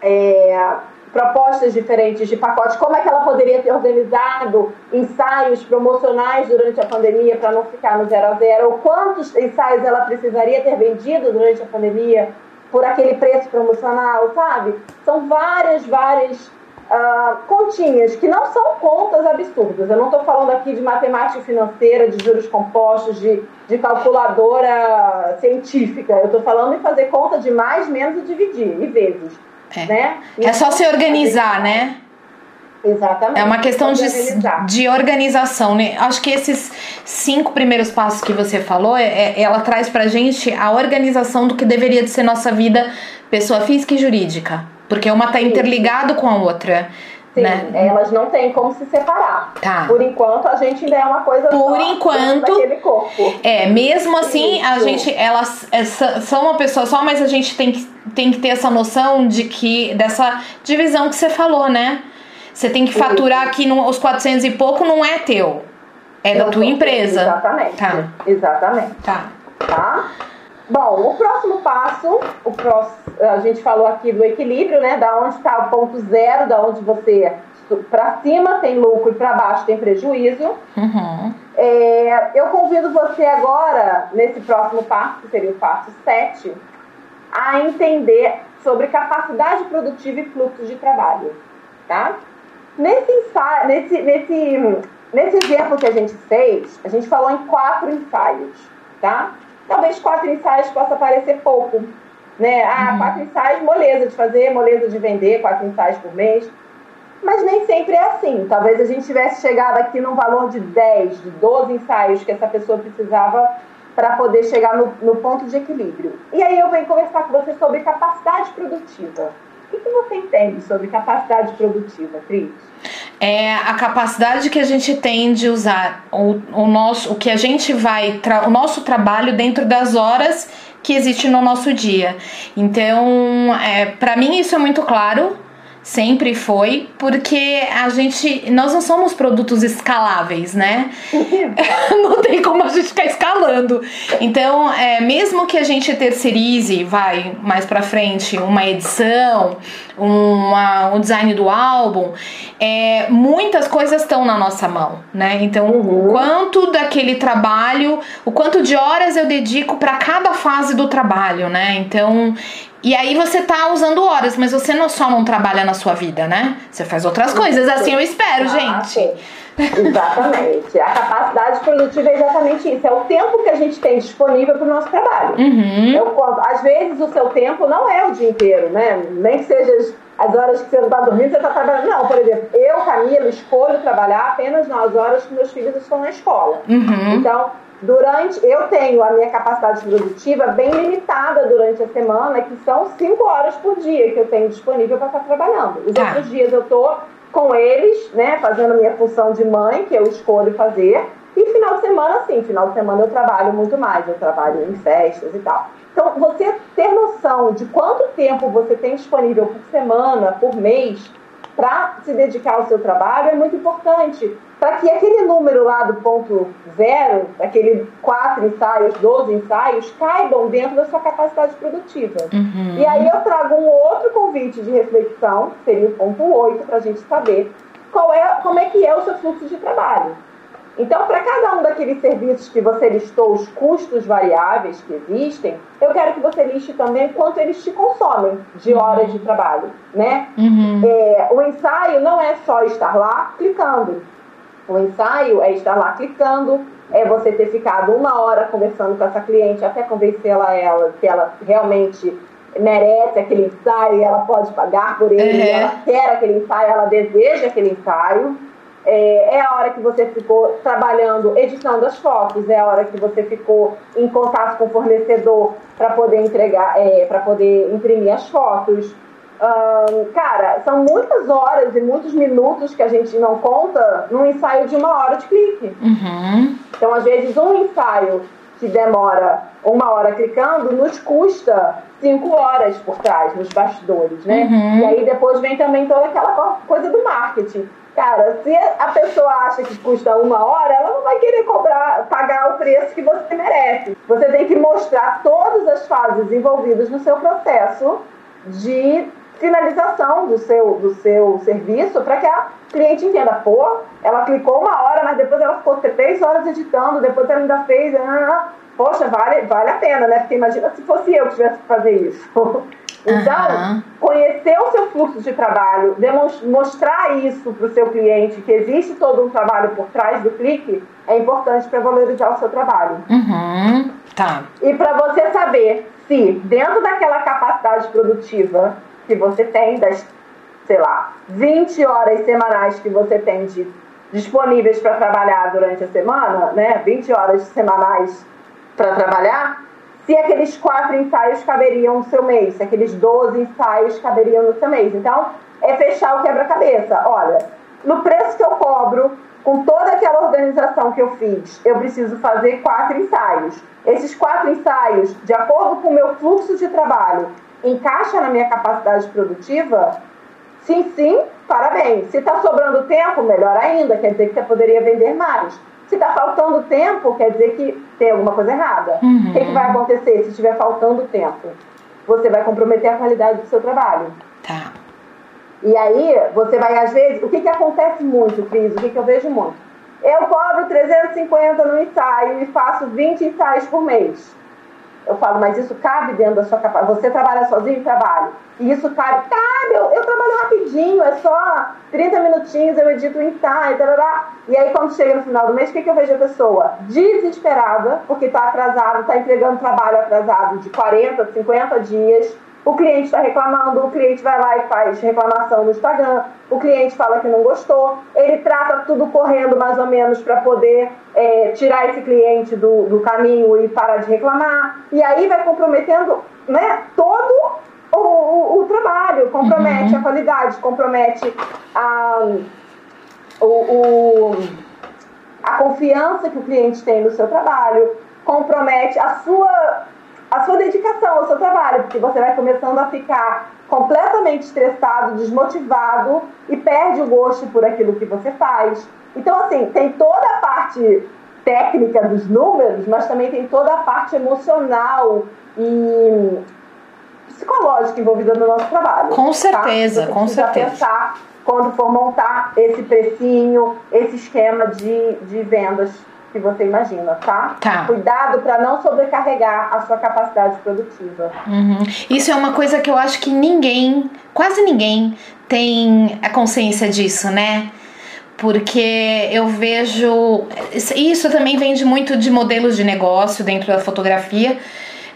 é, propostas diferentes de pacotes, como é que ela poderia ter organizado ensaios promocionais durante a pandemia para não ficar no zero a zero, ou quantos ensaios ela precisaria ter vendido durante a pandemia por aquele preço promocional, sabe? São várias, várias uh, continhas, que não são contas absurdas. Eu não estou falando aqui de matemática financeira, de juros compostos, de, de calculadora científica. Eu estou falando em fazer conta de mais, menos e dividir, e vezes. É, né? é só se organizar, né? Exatamente. É uma questão de, de organização, né? Acho que esses cinco primeiros passos que você falou, é, é, ela traz pra gente a organização do que deveria de ser nossa vida, pessoa física e jurídica. Porque uma tá interligado com a outra. Sim, né? elas não têm como se separar. Tá. Por enquanto, a gente ainda é uma coisa Por enquanto, corpo. É, mesmo assim, Isso. a gente, elas é, são uma pessoa só, mas a gente tem que, tem que ter essa noção de que, dessa divisão que você falou, né? Você tem que faturar Isso. aqui no, os 400 e pouco, não é teu. É Eu da tua empresa. Exatamente. Tá. Exatamente. Tá. Tá? Bom, o próximo passo, o próximo, a gente falou aqui do equilíbrio, né? Da onde está o ponto zero, da onde você para cima tem lucro e para baixo tem prejuízo. Uhum. É, eu convido você agora, nesse próximo passo, que seria o passo 7, a entender sobre capacidade produtiva e fluxo de trabalho. Tá? Nesse, nesse, nesse, nesse exemplo que a gente fez, a gente falou em quatro ensaios. Tá? Talvez quatro ensaios possa parecer pouco. Né? Ah, uhum. quatro ensaios, moleza de fazer, moleza de vender, quatro ensaios por mês. Mas nem sempre é assim. Talvez a gente tivesse chegado aqui num valor de 10, de 12 ensaios que essa pessoa precisava para poder chegar no, no, ponto de equilíbrio. E aí eu venho conversar com você sobre capacidade produtiva. O que, você entende sobre capacidade produtiva, Cris? É a capacidade que a gente tem de usar o, o nosso, o que a gente vai, o nosso trabalho dentro das horas que existe no nosso dia. Então, é, para mim isso é muito claro Sempre foi, porque a gente. Nós não somos produtos escaláveis, né? não tem como a gente ficar escalando. Então, é, mesmo que a gente terceirize, vai mais pra frente, uma edição, uma, um design do álbum, é, muitas coisas estão na nossa mão, né? Então, uhum. o quanto daquele trabalho, o quanto de horas eu dedico para cada fase do trabalho, né? Então, e aí você tá usando horas, mas você não só não trabalha na sua vida, né? Você faz outras coisas, assim eu espero, gente. Exatamente. A capacidade produtiva é exatamente isso. É o tempo que a gente tem disponível para o nosso trabalho. Uhum. Eu, às vezes o seu tempo não é o dia inteiro, né? Nem que seja as horas que você não está dormindo, você está trabalhando. Não, por exemplo, eu, Camila, escolho trabalhar apenas nas horas que meus filhos estão na escola. Uhum. Então, Durante, eu tenho a minha capacidade produtiva bem limitada durante a semana, que são cinco horas por dia que eu tenho disponível para estar trabalhando. Os tá. outros dias eu estou com eles, né, fazendo a minha função de mãe, que eu escolho fazer. E final de semana, sim, final de semana eu trabalho muito mais, eu trabalho em festas e tal. Então, você ter noção de quanto tempo você tem disponível por semana, por mês, para se dedicar ao seu trabalho é muito importante. Para que aquele número lá do ponto zero, aquele quatro ensaios, 12 ensaios, caibam dentro da sua capacidade produtiva. Uhum. E aí eu trago um outro convite de reflexão, que seria o ponto 8, para a gente saber qual é, como é que é o seu fluxo de trabalho. Então, para cada um daqueles serviços que você listou, os custos variáveis que existem, eu quero que você liste também quanto eles te consomem de horas de trabalho, né? Uhum. É, o ensaio não é só estar lá clicando. O ensaio é estar lá clicando, é você ter ficado uma hora conversando com essa cliente até convencê-la ela que ela realmente merece aquele ensaio e ela pode pagar por ele, uhum. ela quer aquele ensaio, ela deseja aquele ensaio é, é, a hora que você ficou trabalhando, editando as fotos, é a hora que você ficou em contato com o fornecedor para poder entregar, é, para poder imprimir as fotos. cara, são muitas horas e muitos minutos que a gente não conta num ensaio de uma hora de clique. Uhum. Então, às vezes, um ensaio que demora uma hora clicando nos custa cinco horas por trás, nos bastidores, né? Uhum. E aí depois vem também toda aquela coisa do marketing. Cara, se a pessoa acha que custa uma hora, ela não vai querer cobrar, pagar o preço que você merece. Você tem que mostrar todas as fases envolvidas no seu processo de finalização do seu, do seu serviço para que a cliente entenda, pô, ela clicou uma hora, mas depois ela ficou três horas editando, depois ela ainda fez. Ah, poxa, vale, vale a pena, né? Porque imagina se fosse eu que tivesse que fazer isso. Então, uhum. conhecer o seu fluxo de trabalho, mostrar isso para o seu cliente, que existe todo um trabalho por trás do clique, é importante para valorizar o seu trabalho. Uhum. Tá. E para você saber se, dentro daquela capacidade produtiva que você tem, das, sei lá, 20 horas semanais que você tem de, disponíveis para trabalhar durante a semana, né? 20 horas semanais para trabalhar, se aqueles quatro ensaios caberiam no seu mês, se aqueles 12 ensaios caberiam no seu mês. Então, é fechar o quebra-cabeça. Olha, no preço que eu cobro, com toda aquela organização que eu fiz, eu preciso fazer quatro ensaios. Esses quatro ensaios, de acordo com o meu fluxo de trabalho, encaixa na minha capacidade produtiva? Sim, sim, parabéns. Se está sobrando tempo, melhor ainda, quer dizer que você poderia vender mais. Se está faltando tempo, quer dizer que tem alguma coisa errada. Uhum. O que, que, vai acontecer se estiver faltando tempo? Você vai comprometer a qualidade do seu trabalho. Tá. E aí, você vai, às vezes, o que, que acontece muito, Cris? O que, que eu vejo muito? Eu cobro 350 no ensaio e faço 20 ensaios por mês. Eu falo, mas isso cabe dentro da sua capacidade. Você trabalha sozinho? Trabalho. E isso cabe? Cabe, eu, eu trabalho rapidinho, é só 30 minutinhos, eu edito o ensaio, tarará. E aí, quando chega no final do mês, o que, que eu vejo a pessoa? Desesperada, porque está atrasado, está entregando trabalho atrasado de 40, 50 dias, o cliente está reclamando, o cliente vai lá e faz reclamação no Instagram, o cliente fala que não gostou, ele trata tudo correndo mais ou menos para poder é, tirar esse cliente do, do caminho e parar de reclamar, e aí vai comprometendo né, todo o, o, o trabalho, compromete uhum. a qualidade, compromete a, o, o, a confiança que o cliente tem no seu trabalho, compromete a sua a sua dedicação ao seu trabalho, porque você vai começando a ficar completamente estressado, desmotivado e perde o gosto por aquilo que você faz. Então, assim, tem toda a parte técnica dos números, mas também tem toda a parte emocional e psicológica envolvida no nosso trabalho. Com tá? certeza, tá? com certeza. pensar quando for montar esse precinho, esse esquema de, de vendas que você imagina, tá? Tá. Cuidado para não sobrecarregar a sua capacidade produtiva. Uhum. Isso é uma coisa que eu acho que ninguém, quase ninguém, tem a consciência disso, né? Porque eu vejo. Isso também vem de muito de modelos de negócio dentro da fotografia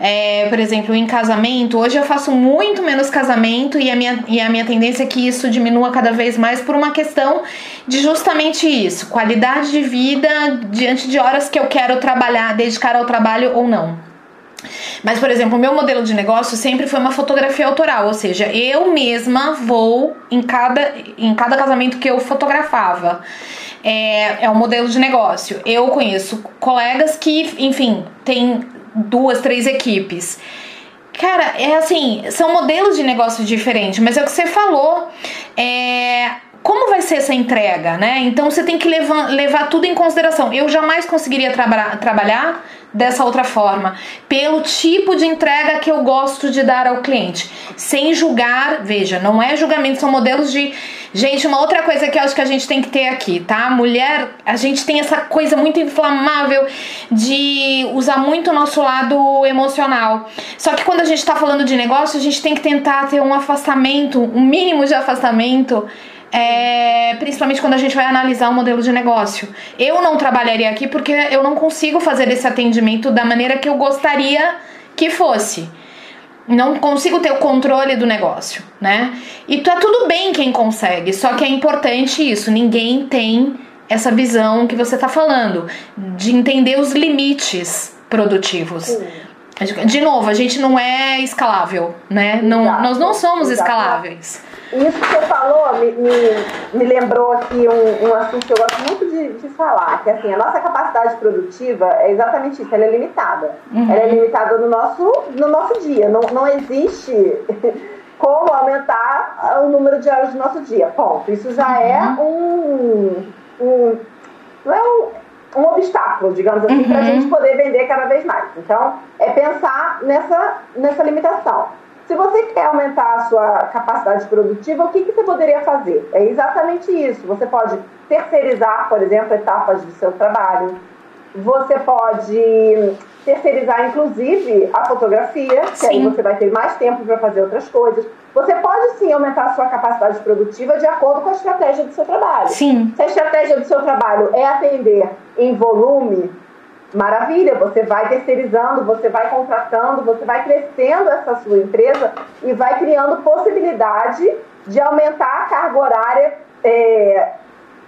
é, por exemplo, em casamento, hoje eu faço muito menos casamento e a, minha, e a minha tendência é que isso diminua cada vez mais por uma questão de justamente isso: qualidade de vida diante de horas que eu quero trabalhar, dedicar ao trabalho ou não. Mas, por exemplo, o meu modelo de negócio sempre foi uma fotografia autoral, ou seja, eu mesma vou em cada, em cada casamento que eu fotografava. É, é um modelo de negócio. Eu conheço colegas que, enfim, têm duas, três equipes. Cara, é assim, são modelos de negócio diferentes, mas é o que você falou. É, como vai ser essa entrega, né? Então você tem que levar, levar tudo em consideração. Eu jamais conseguiria traba trabalhar dessa outra forma, pelo tipo de entrega que eu gosto de dar ao cliente, sem julgar, veja, não é julgamento, são modelos de Gente, uma outra coisa que eu acho que a gente tem que ter aqui, tá? Mulher, a gente tem essa coisa muito inflamável de usar muito o nosso lado emocional. Só que quando a gente tá falando de negócio, a gente tem que tentar ter um afastamento, um mínimo de afastamento é, principalmente quando a gente vai analisar o um modelo de negócio. Eu não trabalharia aqui porque eu não consigo fazer esse atendimento da maneira que eu gostaria que fosse. Não consigo ter o controle do negócio, né? E tá tudo bem quem consegue, só que é importante isso, ninguém tem essa visão que você tá falando, de entender os limites produtivos. Sim. De novo, a gente não é escalável, né? Não, nós não somos Exato. escaláveis. Isso que você falou me, me, me lembrou aqui um, um, assunto que eu gosto muito de, de, falar, que assim, a nossa capacidade produtiva é exatamente isso, ela é limitada. Uhum. Ela é limitada no nosso, no nosso dia. Não, não existe como aumentar o número de horas do nosso dia. Ponto. Isso já é uhum. é um, um. Não é um, um obstáculo, digamos assim, uhum. para a gente poder vender cada vez mais. Então, é pensar nessa, nessa limitação. Se você quer aumentar a sua capacidade produtiva, o que, que você poderia fazer? É exatamente isso. Você pode terceirizar, por exemplo, etapas do seu trabalho. Você pode terceirizar, inclusive, a fotografia, que sim. aí você vai ter mais tempo para fazer outras coisas. Você pode sim aumentar a sua capacidade produtiva de acordo com a estratégia do seu trabalho. Sim. Se a estratégia do seu trabalho é atender em volume, Maravilha, você vai terceirizando, você vai contratando, você vai crescendo essa sua empresa e vai criando possibilidade de aumentar a carga horária é,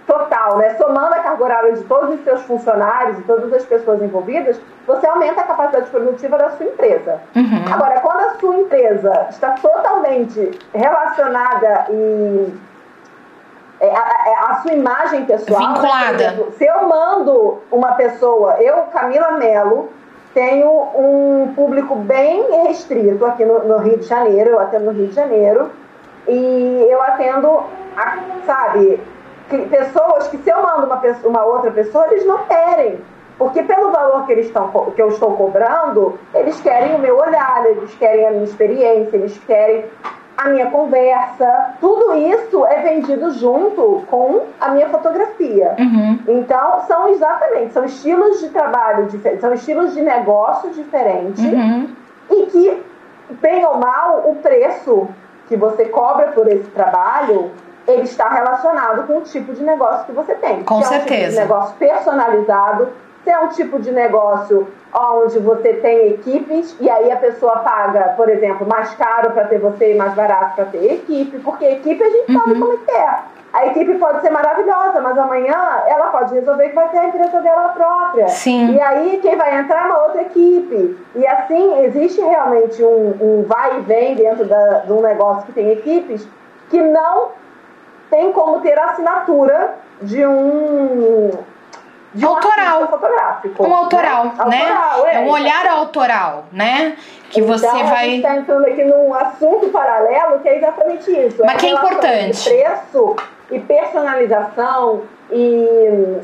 total, né? Somando a carga horária de todos os seus funcionários e todas as pessoas envolvidas, você aumenta a capacidade produtiva da sua empresa. Uhum. Agora, quando a sua empresa está totalmente relacionada e é, a, é, a, sua imagem pessoal. Né, Vinculada. Exemplo, se eu mando uma pessoa, eu, Camila Mello, tenho um público bem restrito aqui no, no, Rio de Janeiro, eu atendo no Rio de Janeiro, e eu atendo, a, sabe, pessoas que se eu mando uma, pessoa, uma outra pessoa, eles não querem. Porque pelo valor que, eles estão, que eu estou cobrando, eles querem o meu olhar, eles querem a minha experiência, eles querem a minha conversa, tudo isso é vendido junto com a minha fotografia. Uhum. Então, são exatamente, são estilos de trabalho diferentes, são estilos de negócio diferentes uhum. e que, bem ou mal, o preço que você cobra por esse trabalho ele está relacionado com o tipo de negócio que você tem. Com que certeza. É um tipo de negócio personalizado, Se é um tipo de negócio onde você tem equipes e aí a pessoa paga, por exemplo, mais caro para ter você e mais barato para ter equipe, porque equipe a gente uhum. sabe como é que é. A equipe pode ser maravilhosa, mas amanhã ela pode resolver que vai ter a empresa dela própria. Sim. E aí quem vai entrar é uma outra equipe. E assim, existe realmente um, um vai e vem dentro da, de um negócio que tem equipes que não tem como ter a assinatura de um de um autoral. fotográfico. Um autoral, né? né? Autoral, é. é. um olhar autoral, né? Que então, você vai. A gente está entrando aqui num assunto paralelo que é exatamente isso. Mas é que é importante. Preço e personalização e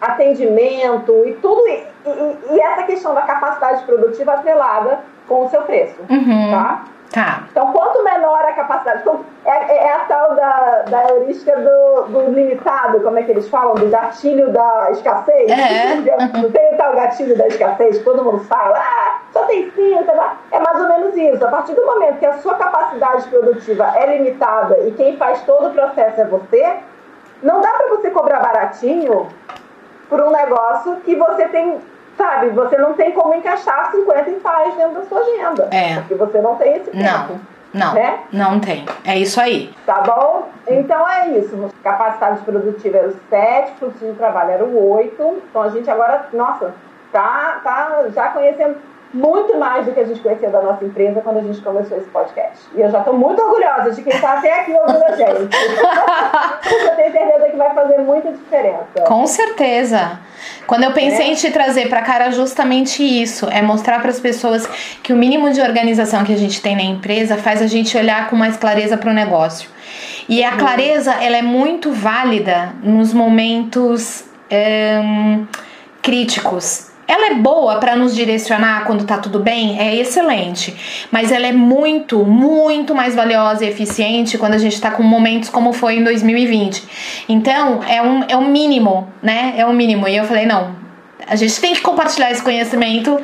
atendimento e tudo. E, e, e essa questão da capacidade produtiva atrelada com o seu preço. Uhum. Tá? Tá. Então, quanto menor a capacidade, é, é, é a tal da, da heurística do, do, limitado, como é que eles falam? Do gatilho da escassez. É. Não tem o tal gatilho da escassez, todo mundo fala, ah, só tem cinco, tá? é mais ou menos isso. A partir do momento que a sua capacidade produtiva é limitada e quem faz todo o processo é você, não dá para você cobrar baratinho por um negócio que você tem sabe, você não tem como encaixar 50 ensaios dentro da sua agenda. É. Porque você não tem esse tempo. Não. Não, né? não tem. É isso aí. Tá bom? Então é isso. Capacidade produtiva era o 7, fluxo de trabalho era o 8. Então a gente agora, nossa, tá, tá já conhecendo muito mais do que a gente conhecia da nossa empresa quando a gente começou esse podcast. E eu já estou muito orgulhosa de quem está até aqui ouvindo a gente. eu tenho certeza que vai fazer muita diferença. Com certeza. Quando eu pensei é. em te trazer para cara justamente isso, é mostrar para as pessoas que o mínimo de organização que a gente tem na empresa faz a gente olhar com mais clareza para o negócio. E a clareza, ela é muito válida nos momentos é, críticos ela é boa para nos direcionar quando tá tudo bem? É excelente. Mas ela é muito, muito mais valiosa e eficiente quando a gente tá com momentos como foi em 2020. Então, é um, é um mínimo, né? É um mínimo. E eu falei, não, a gente tem que compartilhar esse conhecimento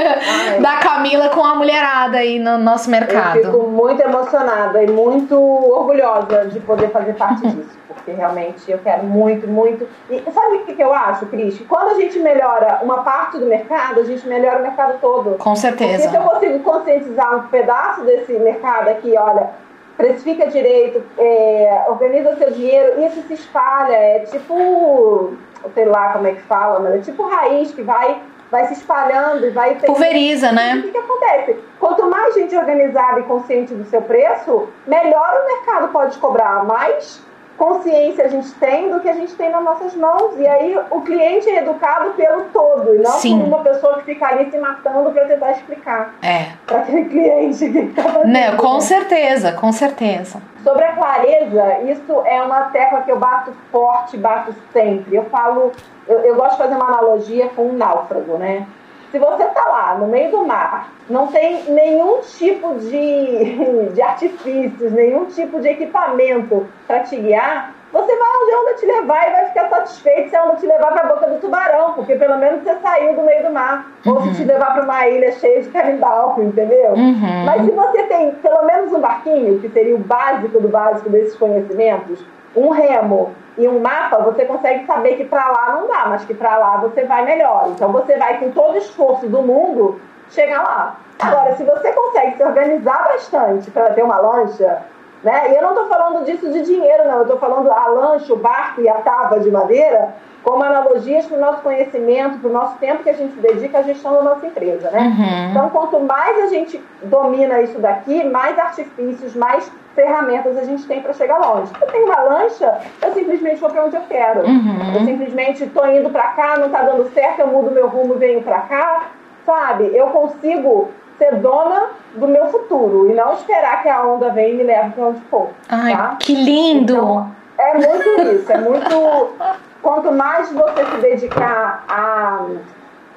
da Camila com a mulherada aí no nosso mercado. Eu fico muito emocionada e muito orgulhosa de poder fazer parte disso porque realmente eu quero muito, muito. E sabe o que, eu acho, Cris? Quando a gente melhora uma parte do mercado, a gente melhora o mercado todo. Com certeza. Porque se eu consigo conscientizar um pedaço desse mercado aqui, olha, precifica direito, é, organiza seu dinheiro, isso se espalha. É tipo, sei lá como é que fala, mas é tipo raiz que vai vai se espalhando e vai... Pulveriza, né? O que, que acontece? Quanto mais gente organizada e consciente do seu preço, melhor o mercado pode cobrar, mais consciência a gente tem do que a gente tem nas nossas mãos. E aí o cliente é educado pelo todo, e não Sim. por uma pessoa que fica ali se matando para tentar explicar. É. Para aquele cliente que está fazendo. Não, com certeza, com certeza. Sobre a clareza, isso é uma tecla que eu bato forte, bato sempre. Eu falo, eu, eu gosto de fazer uma analogia com um náufrago, né? Se você tá lá no meio do mar, não tem nenhum tipo de, de artifícios, nenhum tipo de equipamento para te guiar, você vai onde a onda te levar e vai ficar satisfeito se a onda te levar para a boca do tubarão, porque pelo menos você saiu do meio do mar. Uhum. Ou se te levar para uma ilha cheia de canibal, entendeu? Uhum. Mas se você tem pelo menos um barquinho, que seria o básico do básico desses conhecimentos, um remo e um mapa, você consegue saber que para lá não dá, mas que para lá você vai melhor. Então você vai com todo o esforço do mundo chegar lá. Agora, se você consegue se organizar bastante para ter uma lancha, né? E eu não estou falando disso de dinheiro, não. Eu estou falando a lancha, o barco e a tábua de madeira como analogias para o nosso conhecimento, para o nosso tempo que a gente dedica à gestão da nossa empresa, né? Uhum. Então, quanto mais a gente domina isso daqui, mais artifícios, mais ferramentas a gente tem para chegar longe. Eu tenho uma lancha, eu simplesmente vou para onde eu quero. Uhum. Eu simplesmente estou indo para cá, não está dando certo, eu mudo meu rumo, venho para cá, sabe? Eu consigo ser dona do meu futuro e não esperar que a onda venha e me leve para onde for. Ai, tá? que lindo! Então, é muito isso, é muito quanto mais você se dedicar a,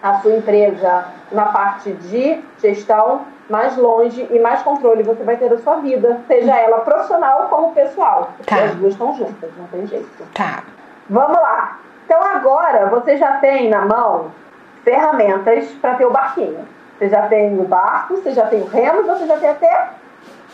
a sua empresa na parte de gestão, mais longe e mais controle você vai ter da sua vida, seja ela profissional como pessoal. Porque tá. as duas estão juntas, não tem jeito. Tá. Vamos lá. Então agora você já tem na mão ferramentas para ter o barquinho. Você já tem o barco, você já tem o remo, você já tem até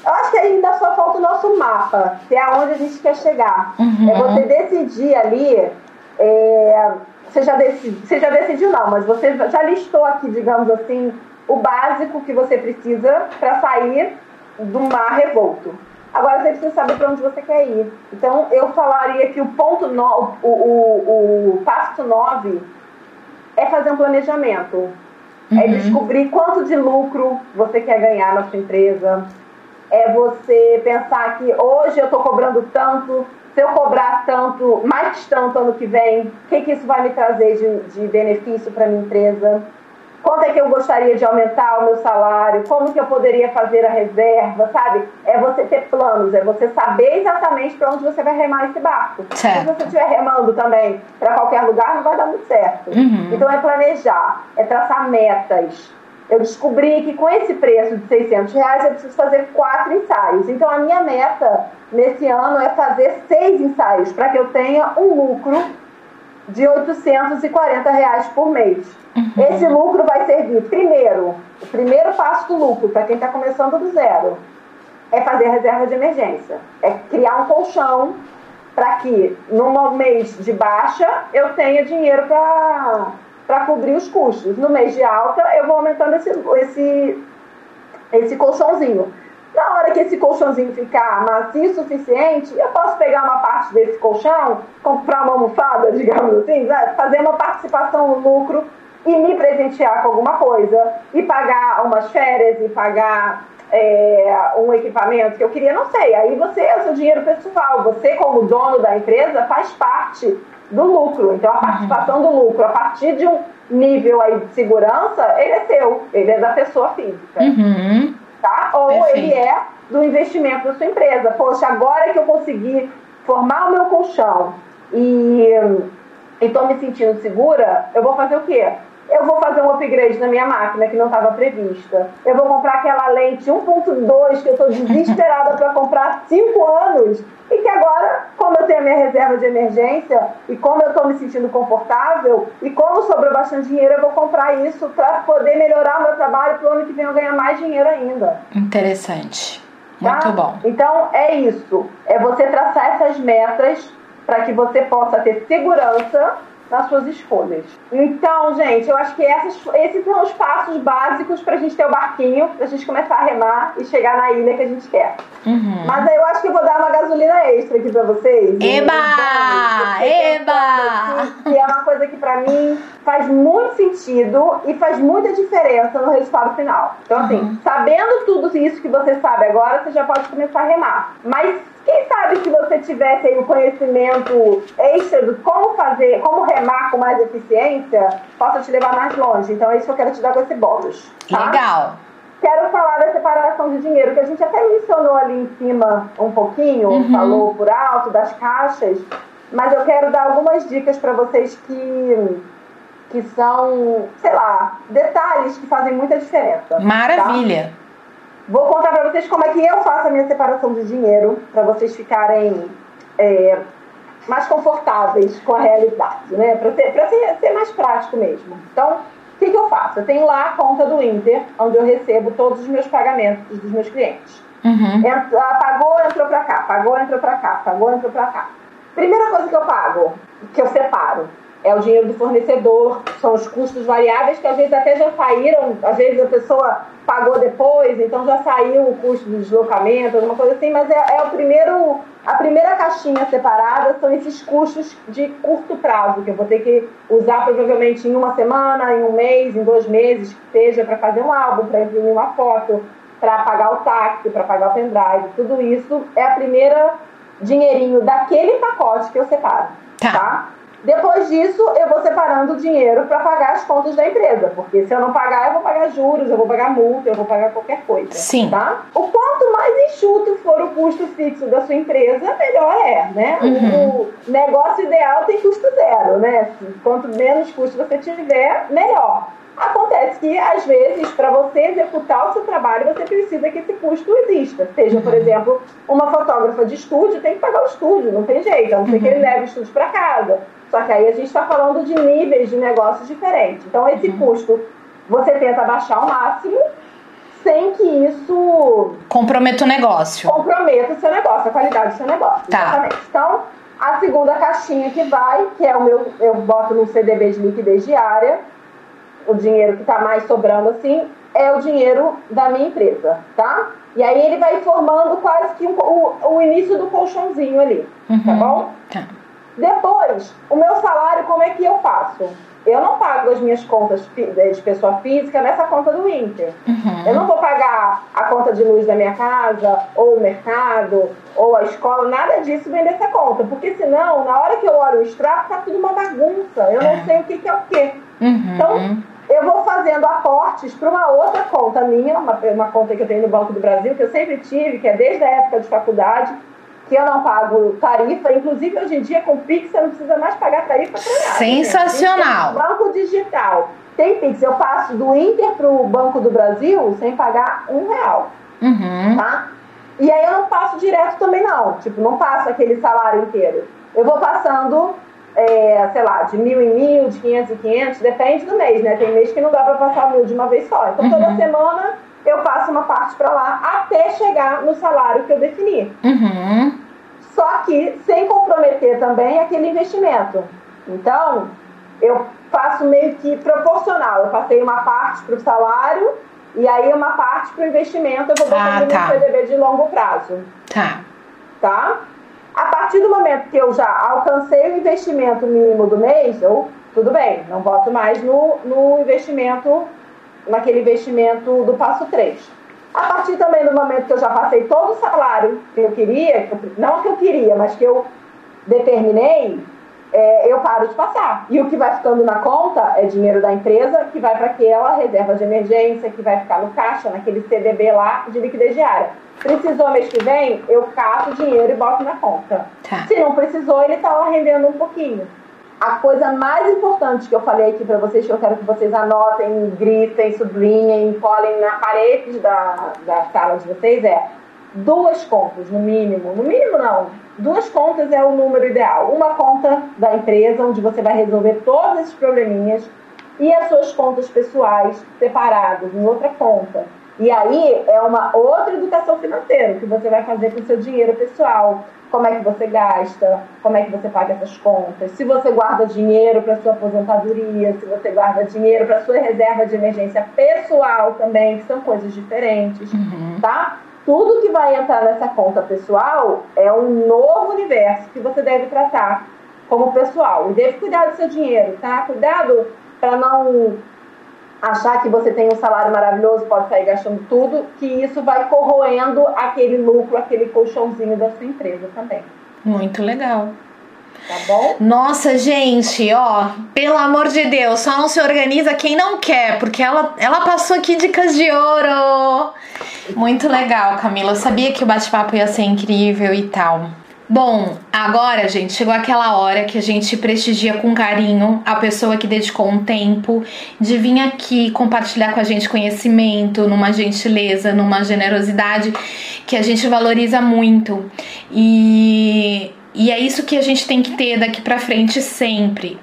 eu acho que ainda só falta o nosso mapa, que é aonde a gente quer chegar. Uhum. É você decidir ali é, você já, decidiu, você já decidiu não, mas você já listou aqui, digamos assim, o básico que você precisa para sair do mar revolto. Agora você precisa saber para onde você quer ir. Então eu falaria que o ponto no, o, o, o passo 9 é fazer um planejamento. É uhum. É descobrir quanto de lucro você quer ganhar na sua empresa. É você pensar que hoje eu estou cobrando tanto, se eu cobrar tanto, mais tanto ano que vem, o que, que isso vai me trazer de, de benefício para minha empresa? Quanto é que eu gostaria de aumentar o meu salário? Como que eu poderia fazer a reserva, sabe? É você ter planos, é você saber exatamente para onde você vai remar esse barco. Certo. Se você estiver remando também para qualquer lugar, não vai dar muito certo. Uhum. Então é planejar, é traçar metas. Eu descobri que com esse preço de 600 reais eu preciso fazer quatro ensaios. Então a minha meta nesse ano é fazer seis ensaios para que eu tenha um lucro de 840 reais por mês. Uhum. Esse lucro vai servir, primeiro, o primeiro passo do lucro, para quem está começando do zero, é fazer reserva de emergência. É criar um colchão para que, no mês de baixa, eu tenha dinheiro para cobrir os custos. No mês de alta, eu vou aumentando esse, esse, esse colchãozinho. Na hora que esse colchãozinho ficar macio o suficiente, eu posso pegar uma parte desse colchão, comprar uma almofada, digamos assim, fazer uma participação no lucro e me presentear com alguma coisa, e pagar umas férias, e pagar é, um equipamento que eu queria, não sei. Aí você é o seu dinheiro pessoal, você, como dono da empresa, faz parte do lucro. Então, a participação do lucro, a partir de um nível aí de segurança, ele é seu, ele é da pessoa física. Uhum tá? Ou Perfeito. ele é do investimento da sua empresa. Poxa, agora que eu consegui formar o meu colchão e estou me sentindo segura, eu vou fazer o quê? Eu vou fazer um upgrade na minha máquina que não estava prevista. Eu vou comprar aquela lente 1.2 que eu estou desesperada para comprar há 5 anos e que agora, como eu tenho a minha reserva de emergência e como eu estou me sentindo confortável e como sobrou bastante dinheiro, eu vou comprar isso para poder melhorar o meu trabalho para o ano que vem eu ganhar mais dinheiro ainda. Interessante. Muito tá? bom. Então é isso. É você traçar essas metas para que você possa ter segurança nas suas escolhas. Então, gente, eu acho que essas, esses são os passos básicos para a gente ter o barquinho, para a gente começar a remar e chegar na ilha que a gente quer. Uhum. Mas aí eu acho que eu vou dar uma gasolina extra aqui para vocês. Eba! Eba! que é uma coisa que para mim faz muito sentido e faz muita diferença no resultado final. Então, assim, uhum. sabendo tudo isso que você sabe agora, você já pode começar a remar. Mas quem sabe se você tivesse aí um conhecimento extra do como fazer, como remar com mais eficiência, possa te levar mais longe. Então é isso que eu quero te dar com esse bônus. Tá? Legal. Quero falar da separação de dinheiro, que a gente até mencionou ali em cima um pouquinho, uhum. falou por alto das caixas, mas eu quero dar algumas dicas para vocês que que são, sei lá, detalhes que fazem muita diferença. Tá? Maravilha. Tá? Vou contar para vocês como é que eu faço a minha separação de dinheiro, para vocês ficarem é, mais confortáveis com a realidade, né? Para ser, ser, ser, mais prático mesmo. Então, o que, que eu faço? Eu tenho lá a conta do Inter, onde eu recebo todos os meus pagamentos dos meus clientes. Uhum. Entra, pagou, entrou para cá, pagou, entrou para cá, pagou, entrou para cá. Primeira coisa que eu pago, que eu é o dinheiro do fornecedor, são os custos variáveis que às vezes até já saíram, às vezes a pessoa pagou depois, então já saiu o custo do deslocamento, alguma coisa assim, mas é, é o primeiro, a primeira caixinha separada são esses custos de curto prazo, que eu vou ter que usar provavelmente em uma semana, em um mês, em dois meses, que seja para fazer um álbum, para imprimir uma foto, para pagar o táxi, para pagar o pendrive, tudo isso é a primeira dinheirinho daquele pacote que eu separo, tá? tá? Depois disso, eu vou separando o dinheiro para pagar as contas da empresa, porque se eu não pagar, eu vou pagar juros, eu vou pagar multa, eu vou pagar qualquer coisa. Sim. Tá? O quanto mais enxuto for o custo fixo da sua empresa, melhor é, né? Uhum. O negócio ideal tem custo zero, né? Quanto menos custo você tiver, melhor. Acontece que, às vezes, para você executar o seu trabalho, você precisa que esse custo exista. Seja, por exemplo, uma fotógrafa de estúdio tem que pagar o estúdio, não tem jeito, a não ser que ele uhum. leve o estúdio para casa. Só que aí a gente está falando de níveis de negócios diferentes. Então, esse uhum. custo você tenta baixar ao máximo sem que isso comprometa o negócio. Comprometa o seu negócio, a qualidade do seu negócio. Tá. Exatamente. Então, A segunda caixinha que vai, que é o meu, eu boto no CDB de liquidez diária, o dinheiro que está mais sobrando assim, é o dinheiro da minha empresa, tá? E aí ele vai formando quase que um, o, o início do colchãozinho ali, tá uhum. tá bom? Tá. Depois, o meu salário, como é que eu faço? Eu não pago as minhas contas de pessoa física nessa conta do Inter. Uhum. Eu não vou pagar a conta de luz da minha casa, ou o mercado, ou a escola, nada disso vem dessa conta. Porque senão, na hora que eu olho o extrato, tá tudo uma bagunça. Eu não é. sei o que, que é o quê. Uhum. Então, eu vou fazendo aportes para uma outra conta minha, uma, uma conta que eu tenho no Banco do Brasil, que eu sempre tive, que é desde a época de faculdade que eu não pago tarifa. Inclusive, hoje em dia, com o Pix, você não precisa mais pagar tarifa para nada. Sensacional. Banco digital. Tem Pix. Eu passo do Inter para o Banco do Brasil sem pagar um real. Uhum. Tá? E aí eu não passo direto também, não. Tipo, não passo aquele salário inteiro. Eu vou passando, é, sei lá, de mil em mil, de quinhentos em quinhentos, depende do mês, né? Tem mês que não dá para passar mil de uma vez só. Então, toda uhum. semana eu passo uma parte para lá até chegar no salário que eu defini. Uhum. Só que sem comprometer também aquele investimento. Então, eu faço meio que proporcional. Eu passei uma parte para o salário e aí uma parte para o investimento eu vou botando ah, tá. no CDB de longo prazo. Tá. Tá? A partir do momento que eu já alcancei o investimento mínimo do mês, eu, tudo bem, não boto mais no, no investimento naquele investimento do passo 3. A partir também do momento que eu já passei todo o salário que eu queria, não que eu queria, mas que eu determinei, é, eu paro de passar. E o que vai ficando na conta é dinheiro da empresa, que vai para aquela reserva de emergência, que vai ficar no caixa, naquele CDB lá de liquidez diária. Precisou mês que vem, eu cato o dinheiro e boto na conta. Tá. Se não precisou, ele está lá rendendo um pouquinho. A coisa mais importante que eu falei aqui para vocês, que eu quero que vocês anotem, grifem, sublinhem, colhem na parede da, da sala de vocês é duas contas, no mínimo. No mínimo, não. Duas contas é o número ideal. Uma conta da empresa, onde você vai resolver todos esses probleminhas, e as suas contas pessoais separadas em outra conta. E aí é uma outra educação financeira que você vai fazer com o seu dinheiro pessoal como é que você gasta, como é que você paga essas contas, se você guarda dinheiro para sua aposentadoria, se você guarda dinheiro para sua reserva de emergência pessoal também, que são coisas diferentes, uhum. tá? Tudo que vai entrar nessa conta pessoal é um novo universo que você deve tratar como pessoal. E deve cuidar do seu dinheiro, tá? Cuidado para não achar que você tem um salário maravilhoso, pode sair gastando tudo, que isso vai corroendo aquele lucro, aquele colchãozinho da sua empresa também. Muito legal. Tá bom? Nossa, gente, ó, pelo amor de Deus, só não se organiza quem não quer, porque ela, ela passou aqui dicas de ouro. Muito legal, Camila. Eu sabia que o bate-papo ia ser incrível e tal. Bom, agora, gente, chegou aquela hora que a gente prestigia com carinho a pessoa que dedicou um tempo de vir aqui compartilhar com a gente conhecimento, numa gentileza, numa generosidade que a gente valoriza muito. E e é isso que a gente tem que ter daqui para frente sempre.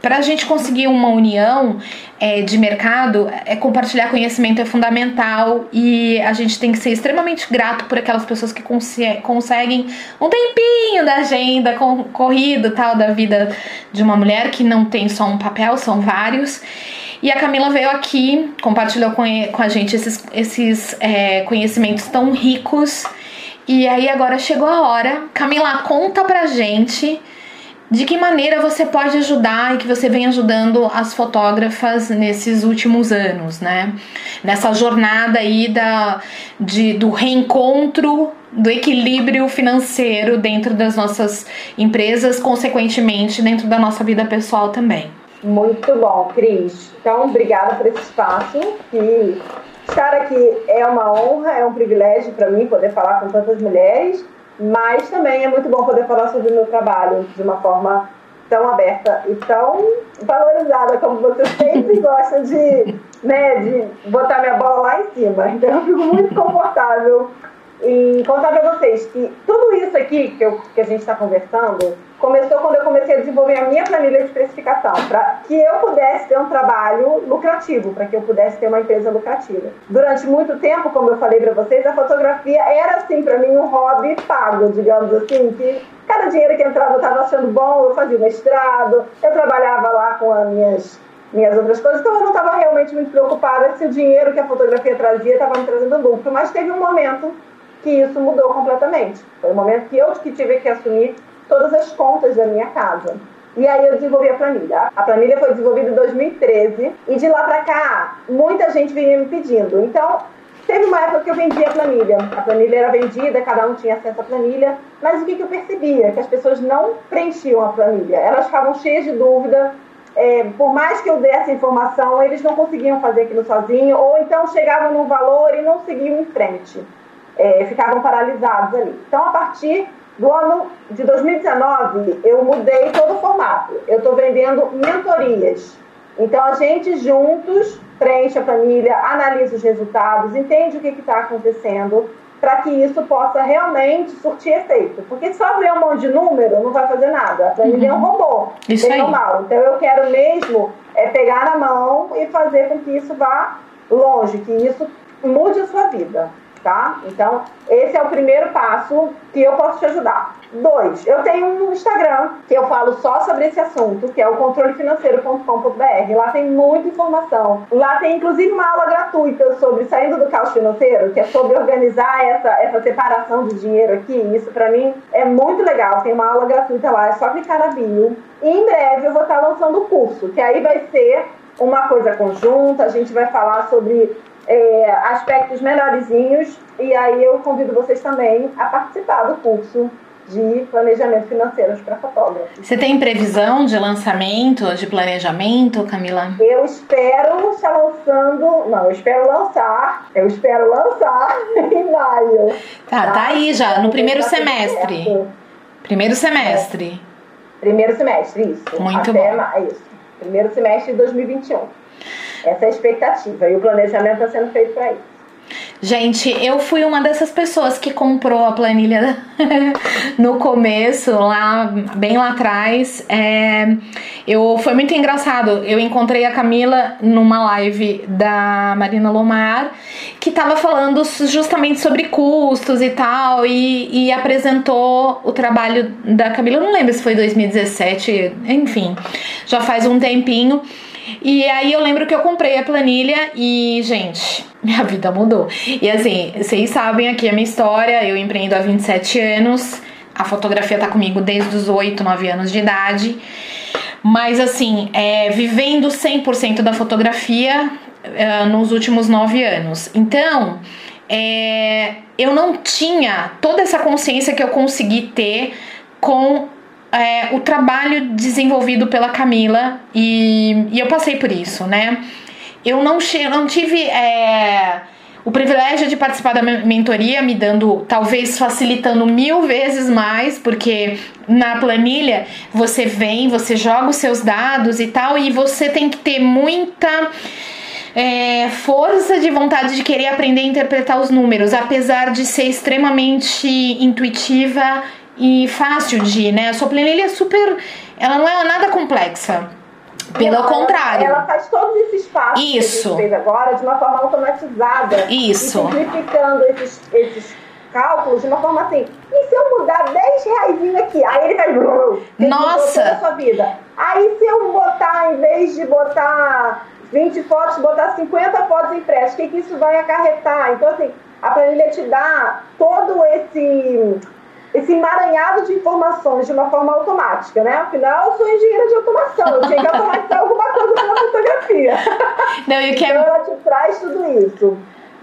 Para a gente conseguir uma união é, de mercado, é compartilhar conhecimento é fundamental e a gente tem que ser extremamente grato por aquelas pessoas que conseguem um tempinho da agenda corrido tal da vida de uma mulher que não tem só um papel, são vários. E a Camila veio aqui, compartilhou com, com a gente esses, esses é, conhecimentos tão ricos e aí agora chegou a hora. Camila, conta pra gente de que maneira você pode ajudar e que você vem ajudando as fotógrafas nesses últimos anos, né? Nessa jornada aí da, de, do reencontro do equilíbrio financeiro dentro das nossas empresas, consequentemente dentro da nossa vida pessoal também. Muito bom, Cris. Então, obrigada por esse espaço que Cara, que é uma honra, é um privilégio para mim poder falar com tantas mulheres, mas também é muito bom poder falar sobre o meu trabalho de uma forma tão aberta e tão valorizada como você sempre gosta de, né, de botar minha bola lá em cima. Então eu fico muito confortável e contar para vocês que tudo isso aqui que, eu, que a gente está conversando começou quando eu comecei a desenvolver a minha planilha de especificação, para que eu pudesse ter um trabalho lucrativo, para que eu pudesse ter uma empresa lucrativa. Durante muito tempo, como eu falei para vocês, a fotografia era assim para mim um hobby pago, digamos assim, que cada dinheiro que entrava eu estava achando bom, eu fazia mestrado, eu trabalhava lá com as minhas minhas outras coisas, então eu não estava realmente muito preocupada se o dinheiro que a fotografia trazia estava me trazendo lucro, mas teve um momento que isso mudou completamente. Foi o momento que eu que tive que assumir todas as contas da minha casa. E aí eu desenvolvi a planilha. A planilha foi desenvolvida em 2013 e de lá para cá muita gente vinha me pedindo. Então teve uma época que eu vendia a planilha. A planilha era vendida, cada um tinha acesso à planilha. Mas o que, que eu percebia? Que as pessoas não preenchiam a planilha. Elas ficavam cheias de dúvida. É, por mais que eu desse informação, eles não conseguiam fazer aquilo sozinho, ou então chegavam num valor e não seguiam em frente. É, ficavam paralisados ali. Então, a partir do ano de 2019, eu mudei todo o formato. Eu estou vendendo mentorias. Então, a gente juntos preenche a planilha, analisa os resultados, entende o que está acontecendo, para que isso possa realmente surtir efeito. Porque só ver um monte de número não vai fazer nada. A planilha uhum. é um uhum. robô, isso bem normal. Então, eu quero mesmo é pegar na mão e fazer com que isso vá longe, que isso mude a sua vida tá? Então, esse é o primeiro passo que eu posso te ajudar. Dois, eu tenho um Instagram que eu falo só sobre esse assunto, que é o controlefinanceiro.com.br. Lá tem muita informação. Lá tem inclusive uma aula gratuita sobre saindo do caos financeiro, que é sobre organizar essa, essa separação de dinheiro aqui. Isso para mim é muito legal. Tem uma aula gratuita lá, é só clicar na bio. E em breve eu vou estar lançando o curso, que aí vai ser uma coisa conjunta, a gente vai falar sobre é, aspectos melhorzinhos e aí eu convido vocês também a participar do curso de planejamento financeiro para fotógrafos. Você tem previsão de lançamento, de planejamento, Camila? Eu espero estar lançando, não, eu espero lançar, eu espero lançar em maio. Tá, tá, tá aí já, no primeiro semestre. Certo. Primeiro semestre. É. Primeiro semestre, isso. Muito Até bom. Isso. Primeiro semestre de 2021. Essa é a expectativa e o planejamento está sendo feito para isso. Gente, eu fui uma dessas pessoas que comprou a planilha no começo, lá bem lá atrás. É, eu foi muito engraçado. Eu encontrei a Camila numa live da Marina Lomar que estava falando justamente sobre custos e tal e, e apresentou o trabalho da Camila. Eu não lembro se foi 2017, enfim, já faz um tempinho. E aí eu lembro que eu comprei a planilha e, gente, minha vida mudou. E assim, vocês sabem aqui a minha história, eu empreendo há 27 anos, a fotografia tá comigo desde os 8, 9 anos de idade. Mas assim, é, vivendo 100% da fotografia é, nos últimos 9 anos. Então, é, eu não tinha toda essa consciência que eu consegui ter com é, o trabalho desenvolvido pela Camila e, e, eu passei por isso, né? Eu não, não tive é, o privilégio de participar da mentoria, me dando, talvez facilitando mil vezes mais, porque na planilha você vem, você joga os seus dados e tal, e você tem que ter muita. É, força de vontade de querer aprender a interpretar os números, apesar de ser extremamente intuitiva e fácil de, né? A sua planilha é super. Ela não é nada complexa. Pelo ela, contrário. Ela faz todos esses passos Isso. que a gente fez agora de uma forma automatizada. Isso. E simplificando esses, esses cálculos de uma forma assim. E se eu mudar 10 reais aqui? Aí ele vai. Nossa! Toda a sua vida. Aí se eu botar, em vez de botar 20 fotos, botar 50 fotos impressas, o que, que isso vai acarretar? Então, assim, a planilha te dá todo esse esse emaranhado de informações de uma forma automática, né? Afinal, eu sou engenheira de automação, eu tinha que automatizar alguma coisa na fotografia. Não, you can... Então ela te traz tudo isso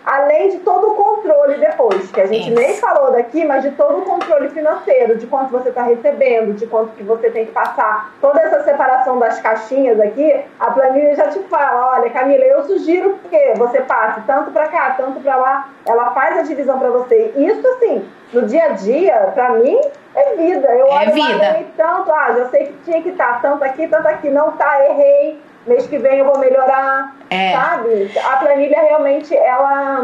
além de todo o controle depois, que a gente Isso. nem falou daqui, mas de todo o controle financeiro, de quanto você está recebendo, de quanto que você tem que passar. Toda essa separação das caixinhas aqui, a planilha já te fala, olha, Camila, eu sugiro que você passe tanto para cá, tanto para lá. Ela faz a divisão para você. Isso, assim, no dia a dia, para mim, é vida. Eu é olho vida. tanto, ah, já sei que tinha que estar tá, tanto aqui, tanto aqui. Não tá, errei mês que vem eu vou melhorar, é. sabe? A planilha realmente, ela,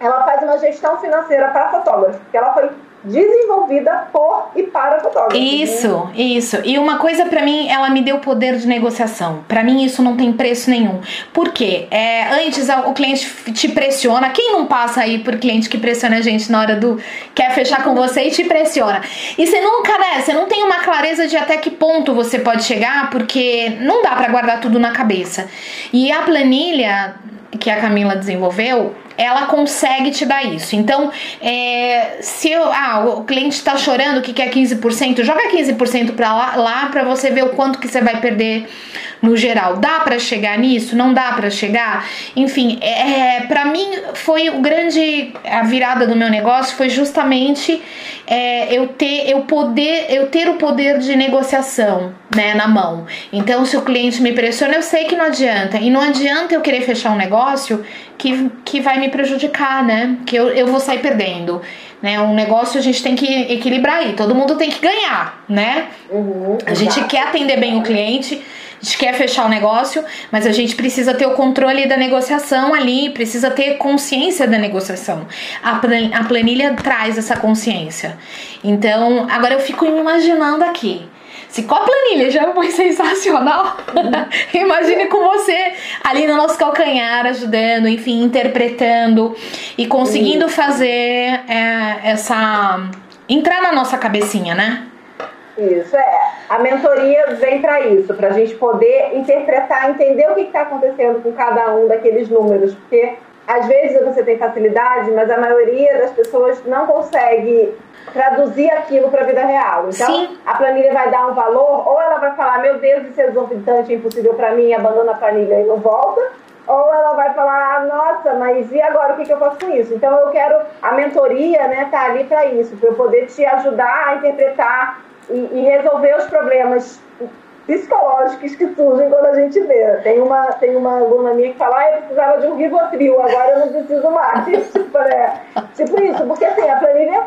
ela faz uma gestão financeira para fotógrafo, porque ela foi desenvolvida por e para fotógrafos. Isso, isso. E uma coisa para mim, ela me deu poder de negociação. Para mim isso não tem preço nenhum. Por quê? É, antes o cliente te pressiona. Quem não passa aí por cliente que pressiona a gente na hora do quer fechar com você e te pressiona. E você nunca, né? Você não tem uma clareza de até que ponto você pode chegar, porque não dá para guardar tudo na cabeça. E a planilha que a Camila desenvolveu, ela consegue te dar isso. Então, é, se eu, ah, o cliente está chorando que quer 15%, joga 15% para lá, lá para você ver o quanto que você vai perder no geral. Dá para chegar nisso? Não dá para chegar? Enfim, é, para mim foi o grande a virada do meu negócio foi justamente é, eu ter eu poder eu ter o poder de negociação, né, na mão. Então, se o cliente me pressiona, eu sei que não adianta. E não adianta eu querer fechar um negócio que, que vai me prejudicar, né? Que eu, eu vou sair perdendo. Né? Um negócio a gente tem que equilibrar aí, todo mundo tem que ganhar, né? Uhum, a gente quer atender bem o cliente, a gente quer fechar o negócio, mas a gente precisa ter o controle da negociação ali, precisa ter consciência da negociação. A planilha traz essa consciência. Então, agora eu fico imaginando aqui se com a planilha já foi sensacional, imagine com você ali no nosso calcanhar, ajudando, enfim, interpretando e conseguindo fazer é, essa. entrar na nossa cabecinha, né? Isso, é. A mentoria vem para isso, para a gente poder interpretar, entender o que está acontecendo com cada um daqueles números, porque às vezes você tem facilidade, mas a maioria das pessoas não consegue traduzir aquilo para a vida real. Então, Sim. a planilha vai dar um valor, ou ela vai falar, meu Deus, isso é exorbitante, é impossível para mim, abandona a planilha e não volta, ou ela vai falar, nossa, mas e agora o que, que eu faço com isso? Então, eu quero, a mentoria, né, tá ali para isso, para eu poder te ajudar a interpretar e, e resolver os problemas psicológicos que surgem quando a gente vê. Tem uma, tem uma aluna minha que fala, ah, eu precisava de um Rivotril, agora eu não preciso mais. tipo, né? tipo isso, porque assim, a planilha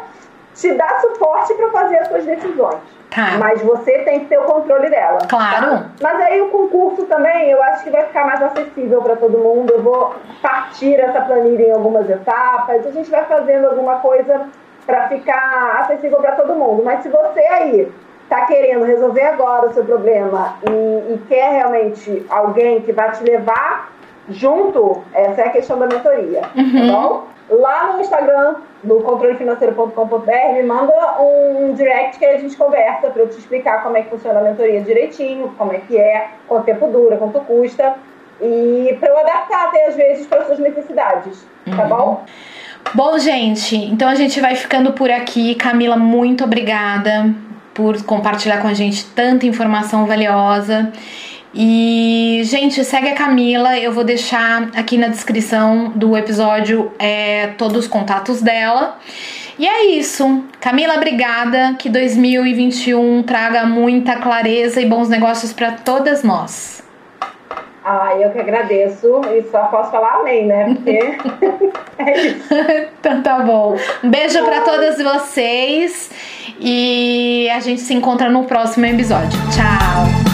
te dá suporte para fazer as suas decisões. Tá. Mas você tem que ter o controle dela. Claro. Tá? Mas aí o concurso também, eu acho que vai ficar mais acessível para todo mundo. Eu vou partir essa planilha em algumas etapas. A gente vai fazendo alguma coisa para ficar acessível para todo mundo. Mas se você aí está querendo resolver agora o seu problema e, e, quer realmente alguém que vai te levar junto, essa é a questão da mentoria, tá uhum. tá bom? Lá no Instagram, no controlefinanceiro.com.br, me manda um direct que a gente conversa para eu te explicar como é que funciona a mentoria direitinho, como é que é, quanto tempo dura, quanto custa, e para eu adaptar até às vezes para suas necessidades, tá uhum. tá bom? Bom, gente, então a gente vai ficando por aqui. Camila, muito obrigada por compartilhar com a gente tanta informação valiosa. E, gente, segue a Camila. Eu vou deixar aqui na descrição do episódio é, todos os contatos dela. E é isso. Camila, obrigada. Que 2021 traga muita clareza e bons negócios para todas nós. Ah, eu que agradeço e só posso falar amém, né? Porque é isso. então tá bom. Um beijo para todas vocês e a gente se encontra no próximo episódio. Tchau!